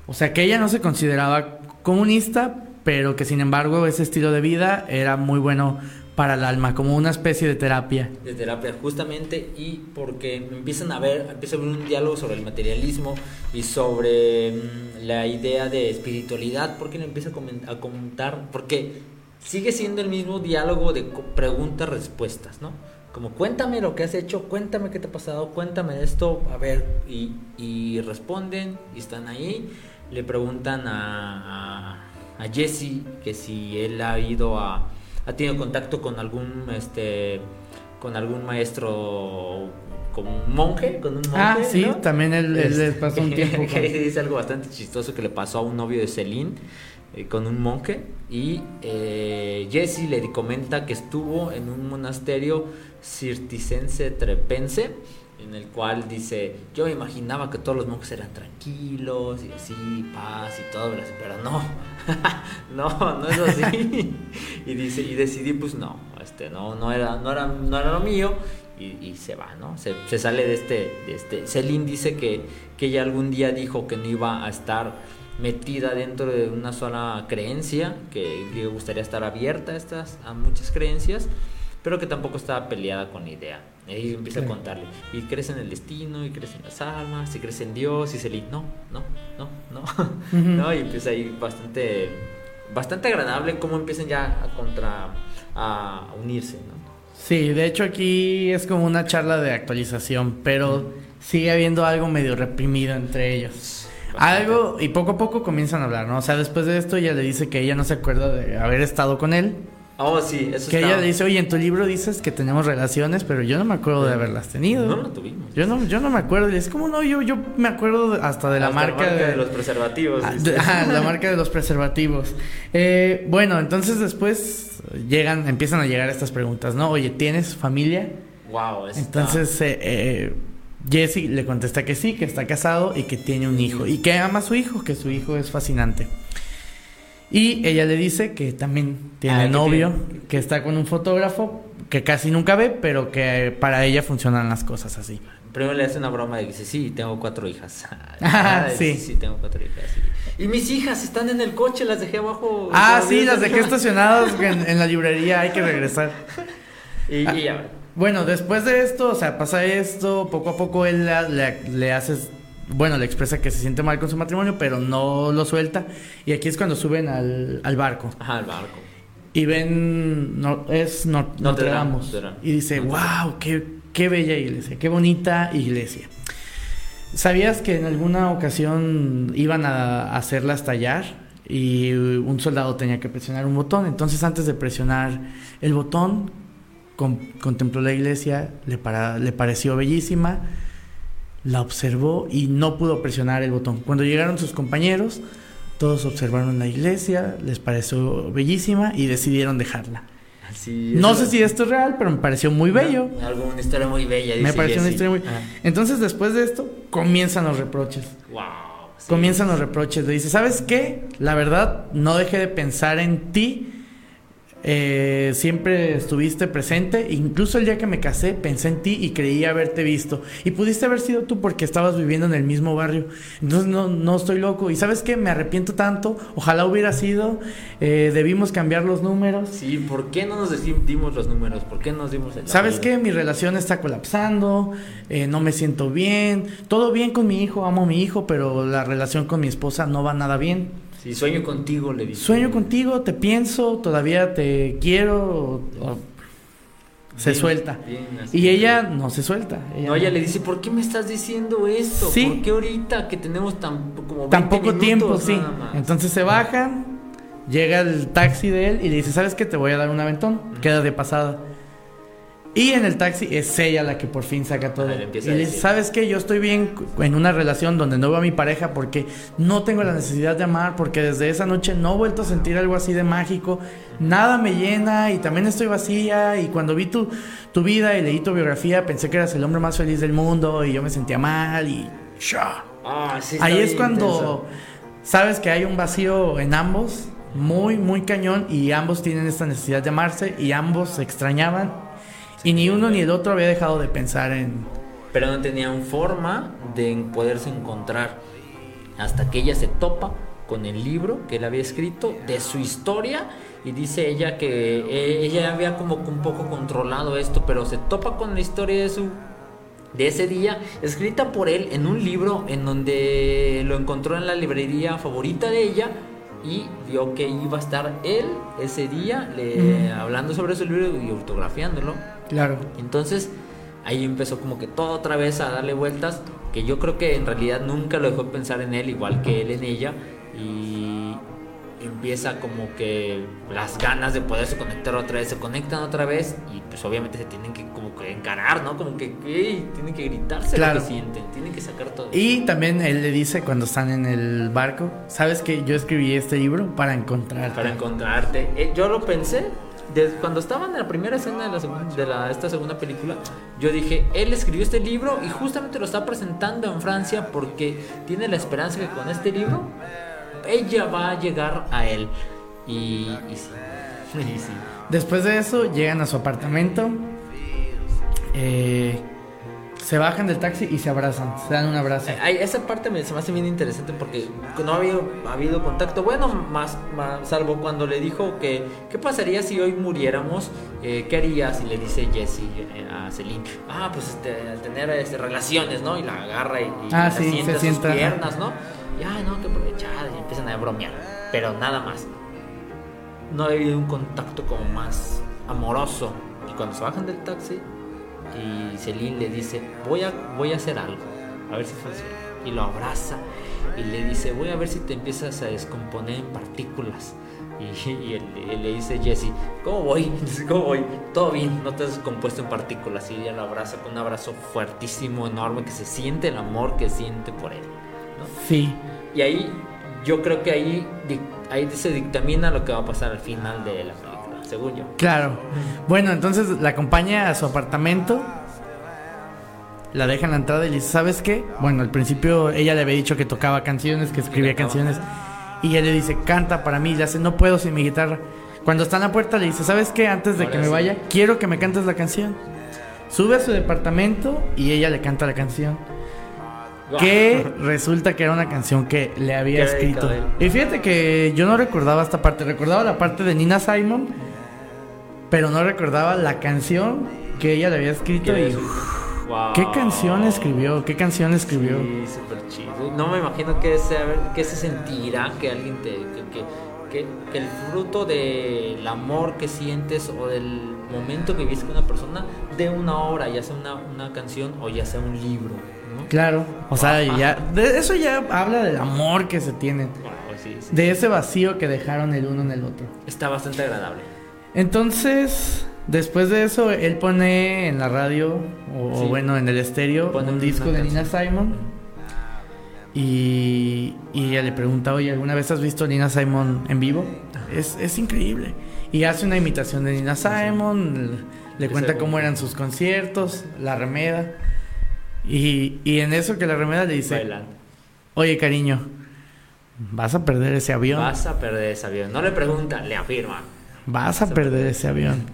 O sea que ella no se consideraba comunista, pero que sin embargo ese estilo de vida era muy bueno para el alma, como una especie de terapia. de terapia justamente y porque empiezan a ver empieza a haber un diálogo sobre el materialismo y sobre mm, la idea de espiritualidad porque le empieza a, comen- a comentar porque sigue siendo el mismo diálogo de co- preguntas respuestas no como cuéntame lo que has hecho cuéntame qué te ha pasado cuéntame esto a ver y responden y están ahí le preguntan a, a, a Jesse que si él ha ido a ha tenido contacto con algún este con algún maestro con un monje con un monje Ah, sí, ¿no? también él, él Este, les pasó un tiempo. con- dice algo bastante chistoso que le pasó a un novio de Celine eh, con un monje y eh, Jesse le comenta que estuvo en un monasterio cirticense trepense en el cual dice yo imaginaba que todos los monjes eran tranquilos y así paz y todo pero no no no es así y dice y decidí pues no este no no era no era no era lo mío y, se va, ¿no? Se, sale de este, este. Celine dice que, que ella algún día dijo que no iba a estar metida dentro de una sola creencia, que le gustaría estar abierta a estas, a muchas creencias, pero que tampoco estaba peleada con idea. Y ahí empieza a contarle. Y crees en el destino, y crees en las almas, y crees en Dios, y Celine, no, no, no, no. Ujú. ¿no? Y empieza ahí bastante, bastante agradable cómo empiezan ya a contra, a unirse, ¿no? Sí, de hecho aquí es como una charla de actualización, pero sigue habiendo algo medio reprimido entre ellos. Bastante. Algo, y poco a poco comienzan a hablar, ¿no? O sea, después de esto ella le dice que ella no se acuerda de haber estado con él. Oh, sí, eso Que ella dice, oye, en tu libro dices que tenemos relaciones, pero yo no me acuerdo de haberlas tenido. No lo tuvimos. Yo no, yo no me acuerdo. Y dice, ¿cómo no? Yo, yo me acuerdo hasta de la Hasta marca, de... los preservativos. Ah, ajá, la marca de los preservativos. Eh, bueno, entonces después llegan, empiezan a llegar estas preguntas, ¿no? Oye, ¿tienes familia? Wow, está- Entonces eh, eh, Jesse le contesta que sí, que está casado y que tiene un hijo y que ama a su hijo, que su hijo es fascinante. Y ella le dice que también tiene Ah, que novio, tiene- que está con un fotógrafo que casi nunca ve, pero que para ella funcionan las cosas así. Primero le hace una broma y dice, sí, tengo cuatro hijas. Ah, sí. sí. sí, tengo cuatro hijas. sí. Y mis hijas están en el coche, las dejé abajo. Ah, sí, las dejé estacionadas en, en la librería, hay que regresar. Y, Ah. y ya. Bueno, después de esto, o sea, pasa esto, poco a poco él la- le, le hace bueno, le expresa que se siente mal con su matrimonio, pero no lo suelta. Y aquí es cuando suben al, al barco. Ajá, al barco. Y ven, no, es no, Notre Dame. Y dice, Notre wow, qué, qué bella iglesia, qué bonita iglesia. ¿Sabías que en alguna ocasión iban a hacerla estallar y un soldado tenía que presionar un botón? Entonces antes de presionar el botón, con- contempló la iglesia, le, para- le pareció bellísima, la observó y no pudo presionar el botón. Cuando llegaron sus compañeros, todos observaron la iglesia, les pareció bellísima y decidieron dejarla. Sí, No sé si esto es real, pero me pareció muy bello. No, algo, una historia muy bella. Me pareció una historia muy... Ah, Entonces después de esto comienzan los reproches. wow. sí. Comienzan los reproches. Le dice, ¿sabes qué? La verdad, no dejé de pensar en ti. Eh, siempre estuviste presente. Incluso el día que me casé, pensé en ti y creí haberte visto. Y pudiste haber sido tú porque estabas viviendo en el mismo barrio. Entonces no, no estoy loco. ¿Y sabes qué? Me arrepiento tanto. Ojalá hubiera sido. Eh, debimos cambiar los números. Sí, ¿por qué no nos dimos los números? ¿Por qué nos dimos el ¿Sabes qué? Mi relación está colapsando, eh, no me siento bien, todo bien con mi hijo, amo a mi hijo, pero la relación con mi esposa no va nada bien. Sí, sueño contigo, le dice. Sueño contigo, te pienso, todavía te quiero. o- o- se Bien, suelta. bien. Y ella no se suelta. No, ella le dice, ¿por qué me estás diciendo esto? Sí. ¿Por qué ahorita que tenemos tan como Tan 20 poco tiempo, sí. Entonces se bajan, llega el taxi de él y le dice, ¿sabes qué? Te voy a dar un aventón, queda de pasada. Y en el taxi es ella la que por fin saca todo. Y le dice, ¿sabes qué? Yo estoy bien en una relación donde no veo a mi pareja porque no tengo la necesidad de amar, porque desde esa noche no he vuelto a sentir algo así de mágico. Nada me llena y también estoy vacía. Y cuando vi tu, tu vida y leí tu biografía, pensé que eras el hombre más feliz del mundo y yo me sentía mal y... Ah, sí, Ahí es cuando intenso. sabes que hay un vacío en ambos, muy, muy cañón, y ambos tienen esta necesidad de amarse, y ambos se extrañaban, y ni uno ni el otro había dejado de pensar en... Pero no tenían forma de poderse encontrar hasta que ella se topa con el libro que él había escrito de su historia y dice ella que eh, ella había como un poco controlado esto, pero se topa con la historia de su de ese día, escrita por él en un libro en donde lo encontró en la librería favorita de ella y vio que iba a estar él ese día le- hablando sobre su libro y autografiándolo. Claro. Entonces ahí empezó como que todo otra vez a darle vueltas, que yo creo que en realidad nunca lo dejó pensar en él igual que él en ella y empieza como que las ganas de poderse conectar otra vez, se conectan otra vez y pues obviamente se tienen que como que encarar, ¿no? Como que tienen que gritarse Claro. lo que sienten, tienen que sacar todo. Y también él le dice cuando están en el barco, ¿sabes que yo escribí este libro para encontrarte? para encontrarte. Eh, yo lo pensé desde cuando estaban en la primera escena de, la de la- esta segunda película. Yo dije, él escribió este libro y justamente lo está presentando en Francia porque tiene la esperanza que con este libro ella va a llegar a él. Y, y sí. Y sí. Después de eso llegan a su apartamento, eh, se bajan del taxi y se abrazan, se dan un abrazo. Eh, esa parte me, se me hace bien interesante porque no había habido contacto. Bueno, más, más- salvo cuando le dijo que qué pasaría si hoy muriéramos, eh, qué harías y le dice Jesse eh, a Celine, ah, pues este, tener este, relaciones, ¿no? Y la agarra y, y Ah, la sí, sienta se sus sienta. piernas, ¿no? Y ay, no, que aprovechar y empiezan a bromear, pero nada más. No había habido un contacto como más amoroso. Y cuando se bajan del taxi, y Celine le dice, voy a, voy a hacer algo, a ver si funciona. Y lo abraza y le dice, voy a ver si te empiezas a descomponer en partículas. Y, él, le dice Jesse, ¿cómo voy? ¿Cómo voy? Todo bien, no te has descompuesto en partículas. Y ella lo abraza con un abrazo fuertísimo, enorme, que se siente el amor que siente por él. ¿No? Sí, Y ahí, yo creo que ahí, ahí se dictamina lo que va a pasar al final de la película, según yo. claro. Bueno, entonces la acompaña a su apartamento, la deja en la entrada y le dice, ¿sabes qué? Bueno, al principio ella le había dicho que tocaba canciones, que escribía canciones, y ella le dice, canta para mí, y le hace, no puedo sin mi guitarra. Cuando está en la puerta le dice, ¿sabes qué? Antes de Ahora que me sí. vaya, quiero que me cantes la canción. Sube a su departamento y ella le canta la canción. Que resulta que era una canción que le había Que escrito. Y fíjate que yo no recordaba esta parte, recordaba la parte de Nina Simon, pero no recordaba la canción que ella le había escrito Que y Wow. ¿Qué canción escribió? ¿Qué canción escribió? Sí, súper chido. No me imagino qué se, qué se sentirá que alguien te. Que, que, que, que el fruto del amor que sientes o del momento que viste con una persona de una obra, ya sea una, una canción o ya sea un libro. Claro, o sea, ya, de eso ya habla del amor que se tienen, Wow, sí, sí. de ese vacío que dejaron el uno en el otro. Está bastante agradable. Entonces, después de eso, él pone en la radio, o, bueno, en el estéreo, Pone un disco de Nina. Simon. Y, y ella le pregunta, oye, ¿alguna vez has visto a Nina Simon en vivo? Es, es increíble. Y hace una imitación de Nina Simon, le Que cuenta cómo eran sus conciertos, la remeda. Y, y en eso que la remeda le dice, Bailando. oye, cariño, vas a perder ese avión. Vas a perder ese avión. No le preguntan, le afirman. Vas a perder ese avión.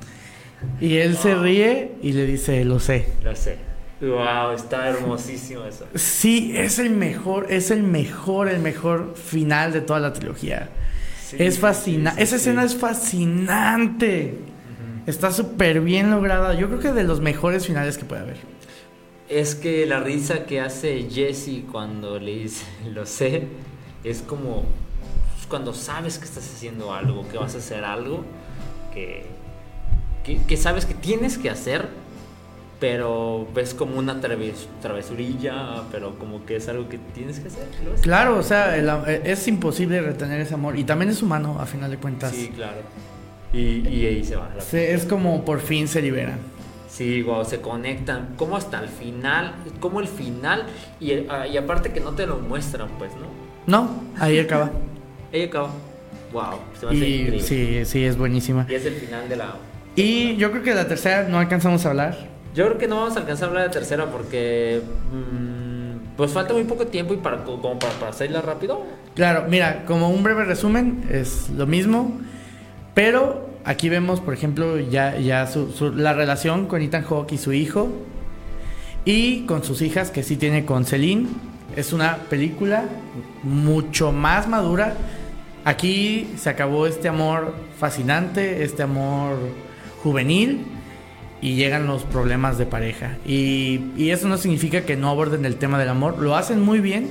Y él se ríe y le dice, lo sé. Lo sé. Wow, está hermosísimo eso. Sí, es el mejor, es el mejor, el mejor final de toda la trilogía. Sí, es fascinante. sí, sí, Esa escena es fascinante. Está súper bien lograda. Yo creo que de los mejores finales que puede haber. Es que la risa que hace Jesse cuando le dice lo sé es como pues, cuando sabes que estás haciendo algo, que vas a hacer algo que, que, que sabes que tienes que hacer, pero ves como una traves- travesurilla, pero como que es algo que tienes que hacer. Claro, o sea, el am- es imposible retener ese amor. Y también es humano, a final de cuentas. Sí, claro. Y, y ahí se va. la- Se- es como por fin se liberan. Sí, wow, se conectan. Como hasta el final, como el final, y, ah, y aparte que no te lo muestran, pues, ¿no? No, ahí acaba. Ella acaba. Wow, se me hace y increíble. sí, sí, es buenísima. Y es el final de la. Y yo creo que la tercera no alcanzamos a hablar. Yo creo que no vamos a alcanzar a hablar de tercera porque. mm, pues falta muy poco tiempo y para, como para, para hacerla rápido. Claro, mira, como un breve resumen, es lo mismo, pero aquí vemos, por ejemplo, ya, su- la relación con Ethan Hawke y su hijo, y con sus hijas, que sí tiene con Celine. Es una película mucho más madura. Aquí se acabó este amor fascinante, este amor juvenil, y llegan los problemas de pareja. Y eso no significa que no aborden el tema del amor, lo hacen muy bien,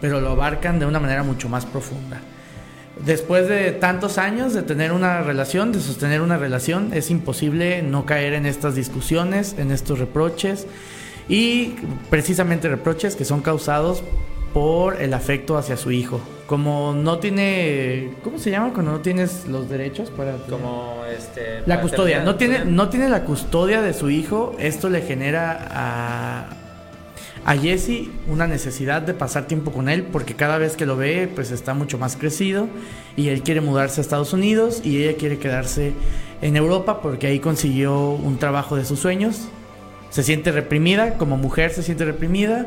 pero lo abarcan de una manera mucho más profunda. Después de tantos años de tener una relación, de sostener una relación, es imposible no caer en estas discusiones, en estos reproches y precisamente reproches que son causados por el afecto hacia su hijo. Como no tiene, ¿cómo se llama cuando no tienes los derechos para Como este. la custodia, no tiene, no tiene la custodia de su hijo. Esto le genera a, a Jesse una necesidad de pasar tiempo con él porque cada vez que lo ve pues está mucho más crecido y él quiere mudarse a Estados Unidos y ella quiere quedarse en Europa porque ahí consiguió un trabajo de sus sueños. Se siente reprimida, como mujer se siente reprimida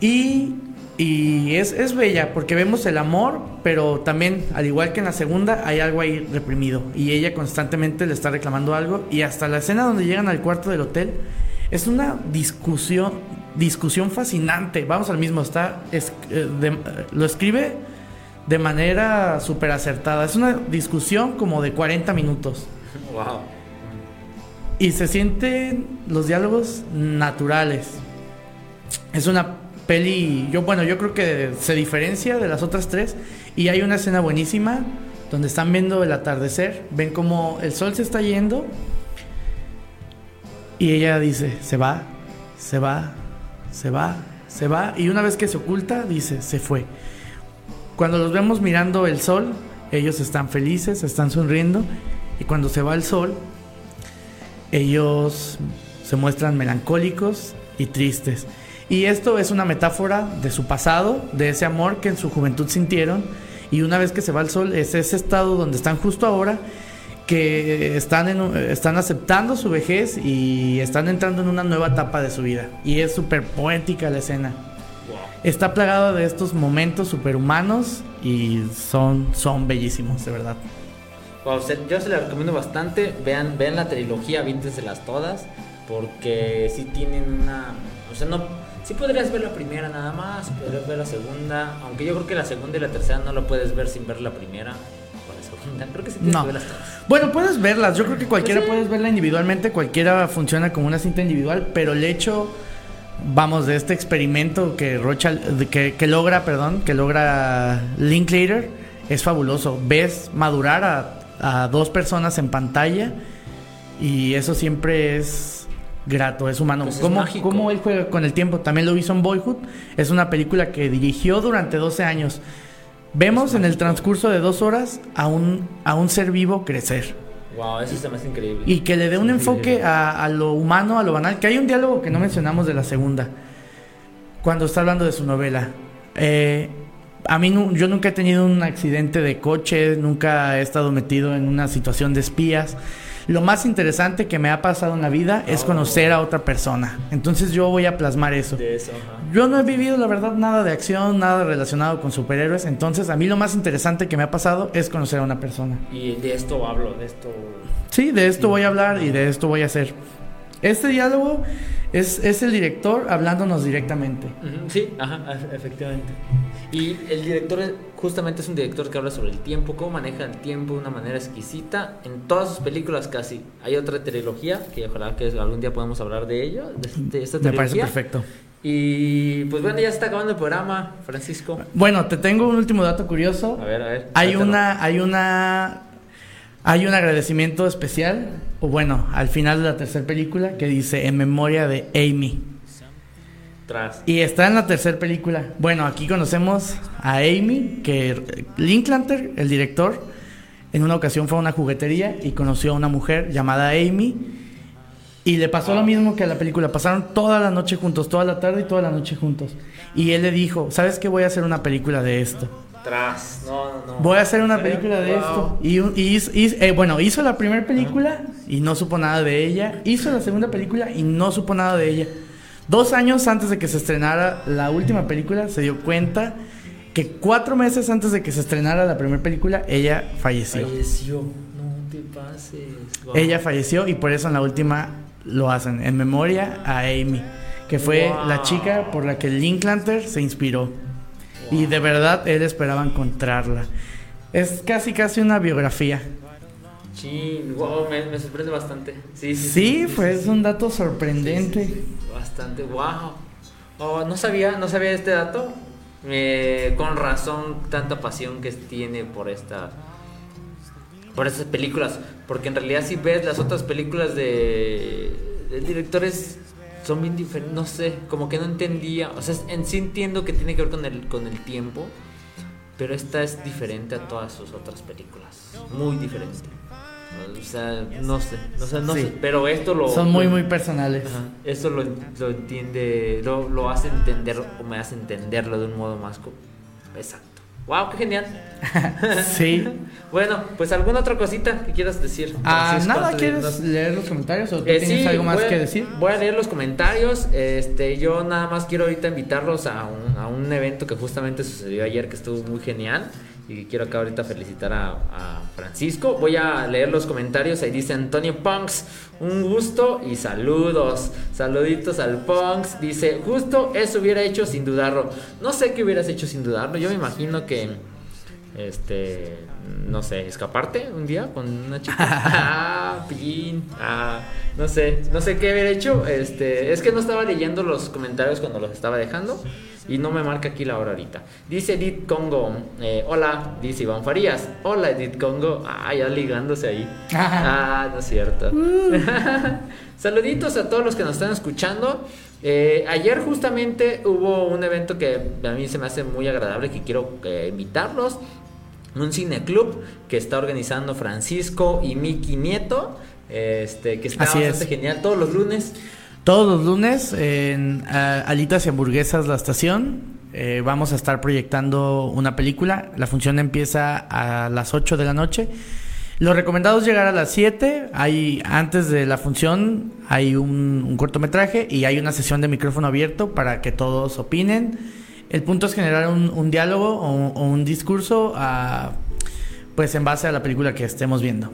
y, y es, es bella porque vemos el amor, pero también, al igual que en la segunda, hay algo ahí reprimido. Y ella constantemente le está reclamando algo. Y hasta la escena donde llegan al cuarto del hotel, es una discusión, discusión fascinante. Vamos al mismo, está, es- eh, de- eh, lo escribe de manera súper acertada. Es una discusión como de 40 minutos. Wow. Y se sienten los diálogos naturales. Es una peli, yo bueno, yo creo que se diferencia de las otras tres. Y hay una escena buenísima donde están viendo el atardecer, ven como el sol se está yendo. Y ella dice, se va, se va, se va, se va. Y una vez que se oculta, dice, se fue. Cuando los vemos mirando el sol, ellos están felices, están sonriendo. Y cuando se va el sol, ellos se muestran melancólicos y tristes. Y esto es una metáfora de su pasado, de ese amor que en su juventud sintieron. Y una vez que se va el sol, es ese estado donde están justo ahora, que están, en, están aceptando su vejez y están entrando en una nueva etapa de su vida. Y es súper poética la escena. Está plagada de estos momentos superhumanos y son, son bellísimos, de verdad. Wow, yo se la recomiendo bastante. Vean, vean la trilogía, vínteselas todas. Porque sí tienen una. O sea, no. Sí podrías ver la primera nada más, podrías ver la segunda. Aunque yo creo que la segunda y la tercera no la puedes ver sin ver la primera. Creo que sí tienes No. que verlas todas. Bueno, puedes verlas. Yo creo que cualquiera Sí. puedes verla individualmente. Cualquiera funciona como una cinta individual. Pero el hecho, vamos, de este experimento que Rocha, que, que logra, perdón, que logra Linklater es fabuloso. Ves madurar a, a dos personas en pantalla y eso siempre es grato, es humano. Pues es ¿Cómo, mágico. cómo él juega con el tiempo? También lo hizo en Boyhood. Es una película que dirigió durante 12 años. Vemos en el transcurso de dos horas a un, a un ser vivo crecer. Wow, eso se me hace increíble. Y que le dé un enfoque a, a lo humano, a lo banal. Que hay un diálogo que no mencionamos de la segunda. Cuando está hablando de su novela. Eh, a mí yo nunca he tenido un accidente de coche, nunca he estado metido en una situación de espías. Lo más interesante que me ha pasado en la vida es Oh. conocer a otra persona. Entonces yo voy a plasmar eso. De eso, ajá. Yo no he vivido, la verdad, nada de acción, nada relacionado con superhéroes. Entonces, a mí lo más interesante que me ha pasado es conocer a una persona. Y de esto hablo, de esto. Sí, de esto voy a hablar y de esto voy a hacer. Este diálogo es, es el director hablándonos directamente. Sí, ajá, efe- efectivamente. Y el director es- justamente es un director que habla sobre el tiempo, cómo maneja el tiempo de una manera exquisita en todas sus películas casi. Hay otra trilogía que ojalá que algún día podamos hablar de ello, de, este- Me parece perfecto. Y pues bueno, ya se está acabando el programa, Francisco. Bueno, te tengo un último dato curioso. A ver, a ver. Hay una, hay una, hay un agradecimiento especial, o bueno, al final de la tercera película que dice en memoria de Amy. Tras. Y está en la tercera película. Bueno, aquí conocemos a Amy, que Linklater, el director, en una ocasión fue a una juguetería y conoció a una mujer llamada Amy. Y le pasó lo mismo que a la película. Pasaron toda la noche juntos, toda la tarde y toda la noche juntos. Y él le dijo, ¿sabes qué? Voy a hacer una película de esto. Tras. No, no, no. Voy a hacer una película de Wow. esto. Y, y hizo- eh, bueno, hizo la primera película y no supo nada de ella. Hizo la segunda película y no supo nada de ella. Dos años antes de que se estrenara la última película, se dio cuenta que cuatro meses antes de que se estrenara la primera película, ella falleció. Falleció. No te pases. Wow. Ella falleció y por eso en la última lo hacen, en memoria a Amy, que fue Wow. la chica por la que Linklater se inspiró. Y de verdad él esperaba encontrarla. Es casi casi una biografía. Sí, wow, me, me sorprende bastante. Sí, sí. Sí, pues es un dato sorprendente. Bastante, wow. Oh, no sabía, no sabía este dato. Eh, con razón, tanta pasión que tiene por esta. Por estas películas. Porque en realidad, si ves las otras películas de, de directores, son bien diferentes. No sé, como que no entendía. O sea, en sí entiendo que tiene que ver con el, con el tiempo. Pero esta es diferente a todas sus otras películas. Muy diferente. O sea, no sé. No sé, no Sí. sé. Pero esto lo. Son muy, lo- muy personales. Ajá, Eso lo, lo entiende, lo, lo hace entender o me hace entenderlo de un modo más exacto. ¡Wow! ¡Qué genial! Sí. Bueno, pues alguna otra cosita que quieras decir. Ah, nada, ¿quieres leer los comentarios o tú Eh, tienes sí, algo más a- que decir? Voy a leer los comentarios. Este, yo nada más quiero ahorita invitarlos a un, a un evento que justamente sucedió ayer que estuvo muy genial. Y quiero acá ahorita felicitar a, a Francisco. Voy a leer los comentarios. Ahí dice Antonio Punks. Un gusto y saludos. Saluditos al Punks. Dice, justo eso hubiera hecho sin dudarlo. No sé qué hubieras hecho sin dudarlo. Yo me imagino que este, no sé, escaparte un día con una chica. ah, pillín. Ah, no sé, no sé qué haber hecho. Este, es que no estaba leyendo los comentarios cuando los estaba dejando y no me marca aquí la hora ahorita. Dice Edith Congo, eh, hola, dice Iván Farías. Hola Edith Congo. Ah, ya ligándose ahí. ah, no es cierto. Saluditos a todos los que nos están escuchando. Eh, ayer justamente hubo un evento que a mí se me hace muy agradable, que quiero eh, invitarlos. Un cineclub que está organizando Francisco y Miki Nieto. Este, que está Así bastante es. genial todos los lunes. Todos los lunes en ah, Alitas y Hamburguesas La Estación eh, vamos a estar proyectando una película. La función empieza a las 8 de la noche. Lo recomendado es llegar a las 7. Hay, antes de la función hay un, un cortometraje y hay una sesión de micrófono abierto para que todos opinen. El punto es generar un, un diálogo o, o un discurso ah, pues en base a la película que estemos viendo.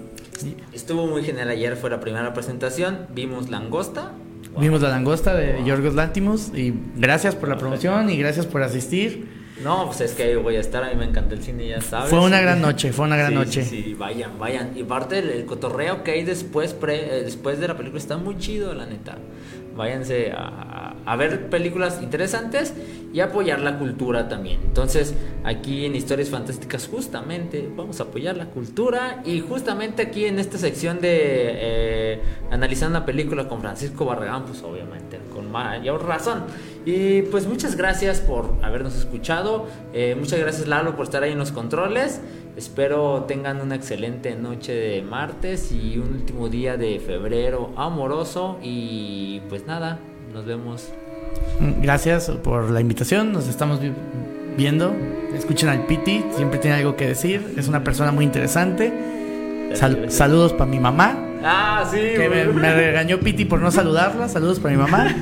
Estuvo muy genial ayer, fue la primera presentación. Vimos Langosta. Wow. Vimos la langosta de Yorgos Lantimos y gracias por la promoción y gracias por asistir. No, pues es que ahí voy a estar, a mí me encanta el cine, ya sabes. Fue una gran noche, fue una gran Sí, noche. Sí, sí, vayan, vayan. Y aparte el, el cotorreo que hay después, pre- eh, después de la película está muy chido, la neta. Váyanse a, a- a ver películas interesantes y apoyar la cultura también. Entonces, aquí en Historias Fantásticas, justamente vamos a apoyar la cultura. Y justamente aquí en esta sección de eh, analizando la película con Francisco Barragán, pues obviamente con mayor razón. Y pues muchas gracias por habernos escuchado. Eh, muchas gracias, Lalo, por estar ahí en los controles. Espero tengan una excelente noche de martes y un último día de febrero amoroso. Y pues nada, nos vemos. Gracias por la invitación, nos estamos vi- viendo. Escuchen al Piti, siempre tiene algo que decir. Es una persona muy interesante. Sal- saludos para mi mamá, Ah, sí, que me, regañó Piti por no saludarla. Saludos para mi mamá.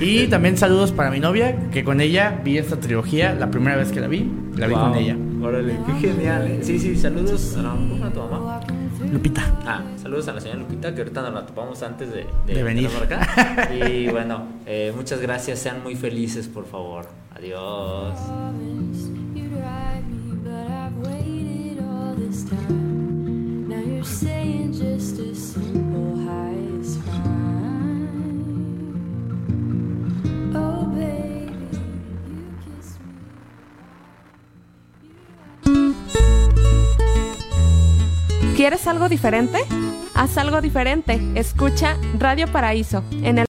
Y también saludos para mi novia, que con ella vi esta trilogía. La primera vez que la vi, la vi con ella. Órale, qué genial. eh. Sí, sí, saludos a, la- ¿cómo se llama tu mamá. Lupita. Ah, saludos a la señora Lupita, que ahorita nos la topamos antes de, De venir. por acá. Y bueno, eh, muchas gracias, sean muy felices, por favor. Adiós. Saying just a simple ¿Quieres algo diferente? Haz algo diferente. Escucha Radio Paraíso en el